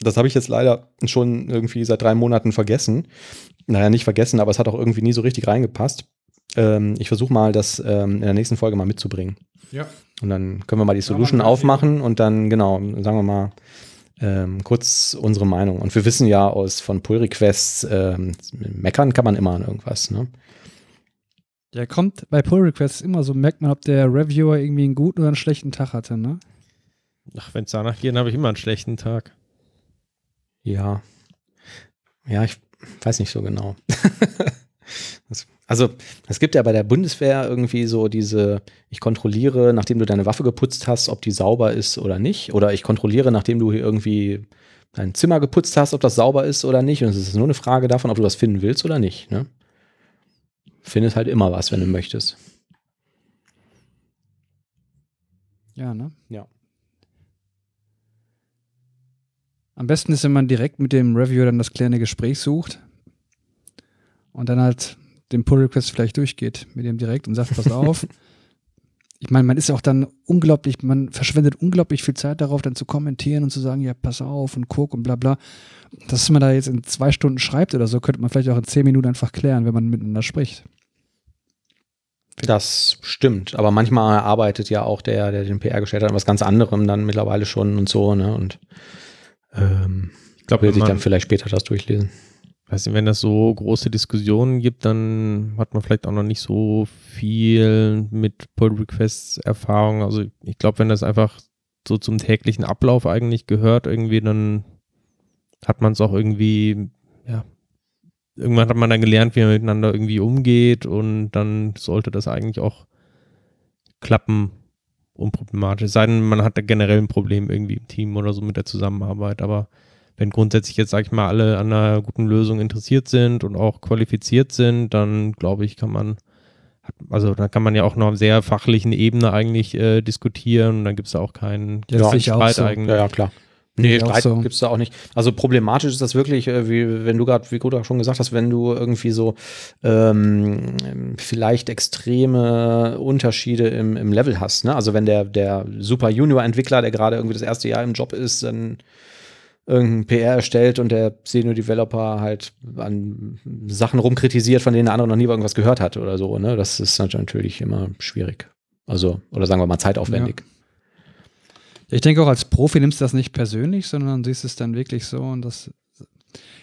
Das habe ich jetzt leider schon irgendwie seit drei Monaten vergessen. Naja, nicht vergessen, aber es hat auch irgendwie nie so richtig reingepasst. Ähm, ich versuche mal, das ähm, in der nächsten Folge mal mitzubringen. Ja. Und dann können wir mal die Solution aufmachen und dann, genau, sagen wir mal, ähm, kurz unsere Meinung. Und wir wissen ja aus von Pull Requests, ähm, meckern kann man immer an irgendwas. Ne? Der kommt bei Pull Requests immer so, merkt man, ob der Reviewer irgendwie einen guten oder einen schlechten Tag hatte, ne? Ach, wenn es danach geht, dann habe ich immer einen schlechten Tag. Ja. Ja, ich weiß nicht so genau. (laughs) Das- also, es gibt ja bei der Bundeswehr irgendwie so diese, ich kontrolliere, nachdem du deine Waffe geputzt hast, ob die sauber ist oder nicht. Oder ich kontrolliere, nachdem du hier irgendwie dein Zimmer geputzt hast, ob das sauber ist oder nicht. Und es ist nur eine Frage davon, ob du was finden willst oder nicht. Ne? Findest halt immer was, wenn du möchtest. Ja, ne? Ja. Am besten ist, wenn man direkt mit dem Reviewer dann das klärende Gespräch sucht und dann halt den Pull-Request vielleicht durchgeht mit dem direkt und sagt, pass auf. (laughs) Ich meine, man ist ja auch dann unglaublich, man verschwendet unglaublich viel Zeit darauf, dann zu kommentieren und zu sagen, ja, pass auf und guck und bla bla. Dass man da jetzt in zwei Stunden schreibt oder so, könnte man vielleicht auch in zehn Minuten einfach klären, wenn man miteinander spricht. Das stimmt, aber manchmal arbeitet ja auch der, der den PR gestellt hat, was ganz anderem dann mittlerweile schon und so, ne? Und ähm, Ich glaube, will sich dann vielleicht später das durchlesen. weiß nicht, wenn das so große Diskussionen gibt, dann hat man vielleicht auch noch nicht so viel mit Pull Requests Erfahrung. Also ich glaube, wenn das einfach so zum täglichen Ablauf eigentlich gehört, irgendwie, dann hat man es auch irgendwie, ja, irgendwann hat man dann gelernt, wie man miteinander irgendwie umgeht und dann sollte das eigentlich auch klappen, unproblematisch. Es sei denn, man hat da generell ein Problem irgendwie im Team oder so mit der Zusammenarbeit, aber wenn grundsätzlich jetzt, sag ich mal, alle an einer guten Lösung interessiert sind und auch qualifiziert sind, dann glaube ich, kann man, also da kann man ja auch noch auf sehr fachlichen Ebene eigentlich äh, diskutieren und dann gibt es da auch keinen Ja, Streit so. eigentlich. Ja, ja, klar. Nee, Ja, Streit so. gibt's da auch nicht. Also problematisch ist das wirklich, äh, wie wenn du gerade, wie du auch schon gesagt hast, wenn du irgendwie so ähm, vielleicht extreme Unterschiede im, im Level hast. Ne? Also wenn der, der super Junior-Entwickler, der gerade irgendwie das erste Jahr im Job ist, dann irgendein PR erstellt und der Senior Developer halt an Sachen rumkritisiert, von denen der andere noch nie irgendwas gehört hat oder so. Ne? Das ist natürlich immer schwierig. Also, oder sagen wir mal zeitaufwendig. Ich denke auch als Profi nimmst du das nicht persönlich, sondern siehst es dann wirklich so und das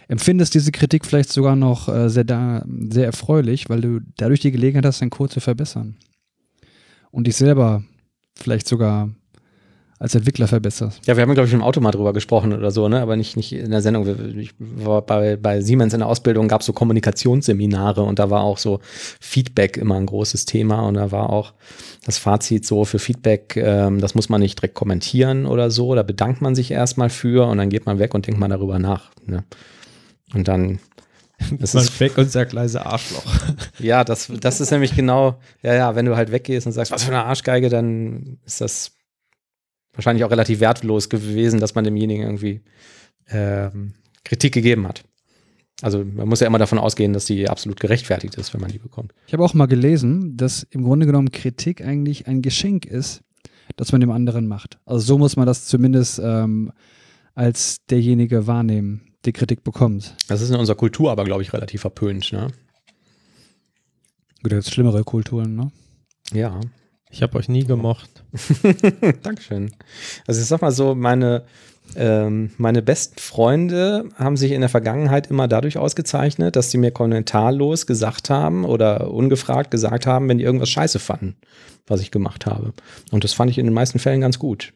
empfindest diese Kritik vielleicht sogar noch äh, sehr, sehr erfreulich, weil du dadurch die Gelegenheit hast, deinen Code zu verbessern. Und dich selber vielleicht sogar als Entwickler verbesserst. Ja, wir haben, glaube ich, im Auto mal drüber gesprochen oder so, ne? aber nicht, nicht in der Sendung. Ich war bei, bei Siemens in der Ausbildung, gab es so Kommunikationsseminare und da war auch so Feedback immer ein großes Thema und da war auch das Fazit so für Feedback, ähm, das muss man nicht direkt kommentieren oder so, da bedankt man sich erstmal für und dann geht man weg und denkt mal darüber nach. Ne? Und dann (laughs) das ist, weg und sagt leise Arschloch. (laughs) ja, das, das ist nämlich genau, ja, ja, wenn du halt weggehst und sagst, was für eine Arschgeige, dann ist das wahrscheinlich auch relativ wertlos gewesen, dass man demjenigen irgendwie ähm, Kritik gegeben hat. Also man muss ja immer davon ausgehen, dass die absolut gerechtfertigt ist, wenn man die bekommt. Ich habe auch mal gelesen, dass im Grunde genommen Kritik eigentlich ein Geschenk ist, das man dem anderen macht. Also so muss man das zumindest ähm, als derjenige wahrnehmen, der Kritik bekommt. Das ist in unserer Kultur aber, glaube ich, relativ verpönt. Ne? Gut, da gibt's schlimmere Kulturen, ne? Ja. Ich habe euch nie gemocht. (laughs) Dankeschön. Also ich sag mal so, meine, ähm, meine besten Freunde haben sich in der Vergangenheit immer dadurch ausgezeichnet, dass sie mir kommentarlos gesagt haben oder ungefragt gesagt haben, wenn die irgendwas scheiße fanden, was ich gemacht habe. Und das fand ich in den meisten Fällen ganz gut.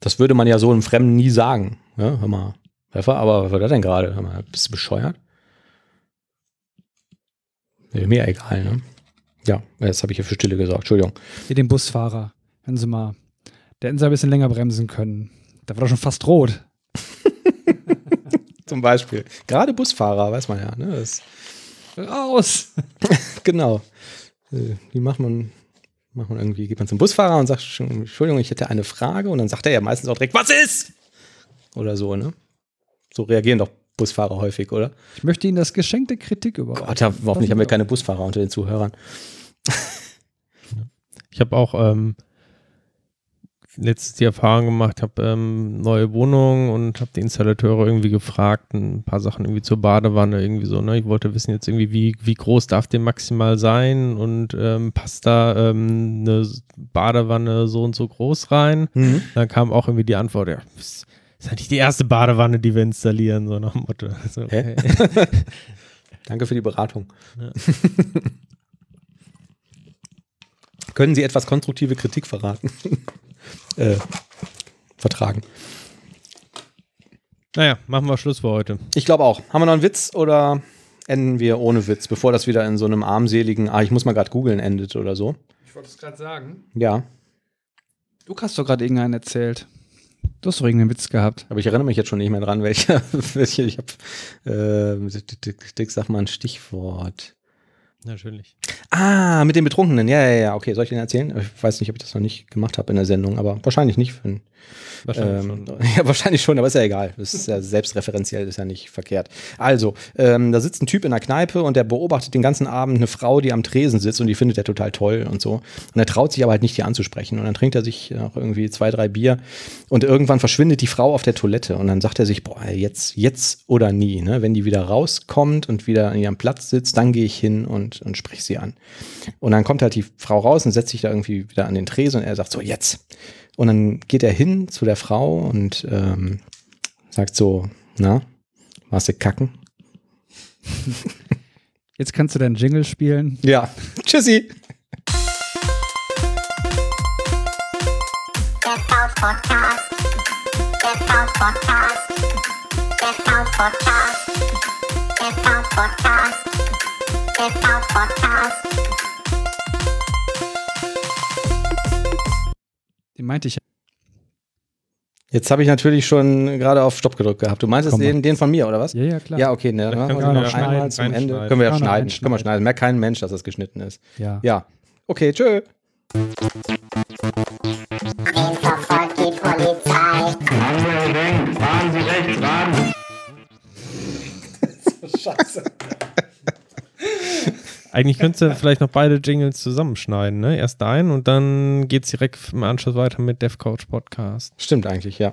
Das würde man ja so einem Fremden nie sagen. Ja, hör mal, Pfeffer, aber was war das denn gerade? Bist du bescheuert? Mir egal, ne? Ja, jetzt habe ich hier für Stille gesorgt. Entschuldigung. Wie den Busfahrer. Hören Sie mal. Der hätten Sie ein bisschen länger bremsen können. Da war doch schon fast rot. (laughs) Zum Beispiel. Gerade Busfahrer, weiß man ja. Ne? Das, Raus! (laughs) genau. Äh, Die macht man, macht man irgendwie, geht man zum Busfahrer und sagt, Entschuldigung, ich hätte eine Frage. Und dann sagt er ja meistens auch direkt, was ist? Oder so, ne? So reagieren doch Busfahrer häufig, oder? Ich möchte Ihnen das Geschenk der Kritik überreichen. Gott, ja, hoffentlich haben wir keine Busfahrer unter den Zuhörern. (laughs) Ich habe auch ähm, letztens die Erfahrung gemacht, habe ähm, neue Wohnung und habe die Installateure irgendwie gefragt, ein paar Sachen irgendwie zur Badewanne, irgendwie so, ne? Ich wollte wissen jetzt irgendwie, wie, wie groß darf der maximal sein und ähm, passt da ähm, eine Badewanne so und so groß rein? Mhm. Dann kam auch irgendwie die Antwort, ja, ist, ist nicht die erste Badewanne, die wir installieren, so nach dem Motto. Also, Hä? okay. (laughs) Danke für die Beratung. Ja. (laughs) Können Sie etwas konstruktive Kritik verraten? (laughs) äh, vertragen. Naja, machen wir Schluss für heute. Ich glaube auch. Haben wir noch einen Witz oder enden wir ohne Witz, bevor das wieder in so einem armseligen, ah, ich muss mal gerade googeln, endet oder so? Ich wollte es gerade sagen. Ja, Du hast doch gerade irgendeinen erzählt. Du hast doch irgendeinen Witz gehabt. aber ich erinnere mich jetzt schon nicht mehr dran, welcher. (laughs) welche ich habe, äh, sag mal ein Stichwort. Natürlich. Ah, mit den Betrunkenen. Ja, ja, ja. Okay, soll ich den erzählen? Ich weiß nicht, ob ich das noch nicht gemacht habe in der Sendung, aber wahrscheinlich nicht. Wenn, Wahrscheinlich ähm, schon. (laughs) Ja, wahrscheinlich schon, aber ist ja egal. Das ist ja (laughs) selbstreferenziell, ist ja nicht verkehrt. Also, ähm, da sitzt ein Typ in der Kneipe und der beobachtet den ganzen Abend eine Frau, die am Tresen sitzt und die findet er total toll und so. Und er traut sich aber halt nicht, die anzusprechen. Und dann trinkt er sich noch irgendwie zwei, drei Bier und irgendwann verschwindet die Frau auf der Toilette. Und dann sagt er sich, boah, jetzt, jetzt oder nie. Ne? Wenn die wieder rauskommt und wieder an ihrem Platz sitzt, dann gehe ich hin und, und sprich sie an. Und dann kommt halt die Frau raus und setzt sich da irgendwie wieder an den Tresen und er sagt so, jetzt. Und dann geht er hin zu der Frau und ähm, sagt so, na, warst du kacken? Jetzt kannst du deinen Jingle spielen. Ja. Tschüssi. Der Kraut-Podcast. Der Kraut-Podcast. Der Kraut-Podcast. Der Kraut-Podcast. Der Kraut-Podcast. Den meinte ich. Jetzt habe ich natürlich schon gerade auf Stopp gedrückt gehabt. Du meintest Komm den, den von mir, oder was? Ja, ja, klar. Ja, okay, ne, dann machen wir können wir noch ja einmal schneiden, zum Ende. Können wir ja schneiden. Können wir schneiden. Merkt kein Mensch, dass das geschnitten ist. Ja. Ja. Okay, tschö. Den verfolgt die Polizei. Fahren Sie rechts ran. Eigentlich könntest du vielleicht noch beide Jingles zusammenschneiden, ne? Erst ein und dann geht's direkt im Anschluss weiter mit Dev Couch Podcast. Stimmt eigentlich, ja.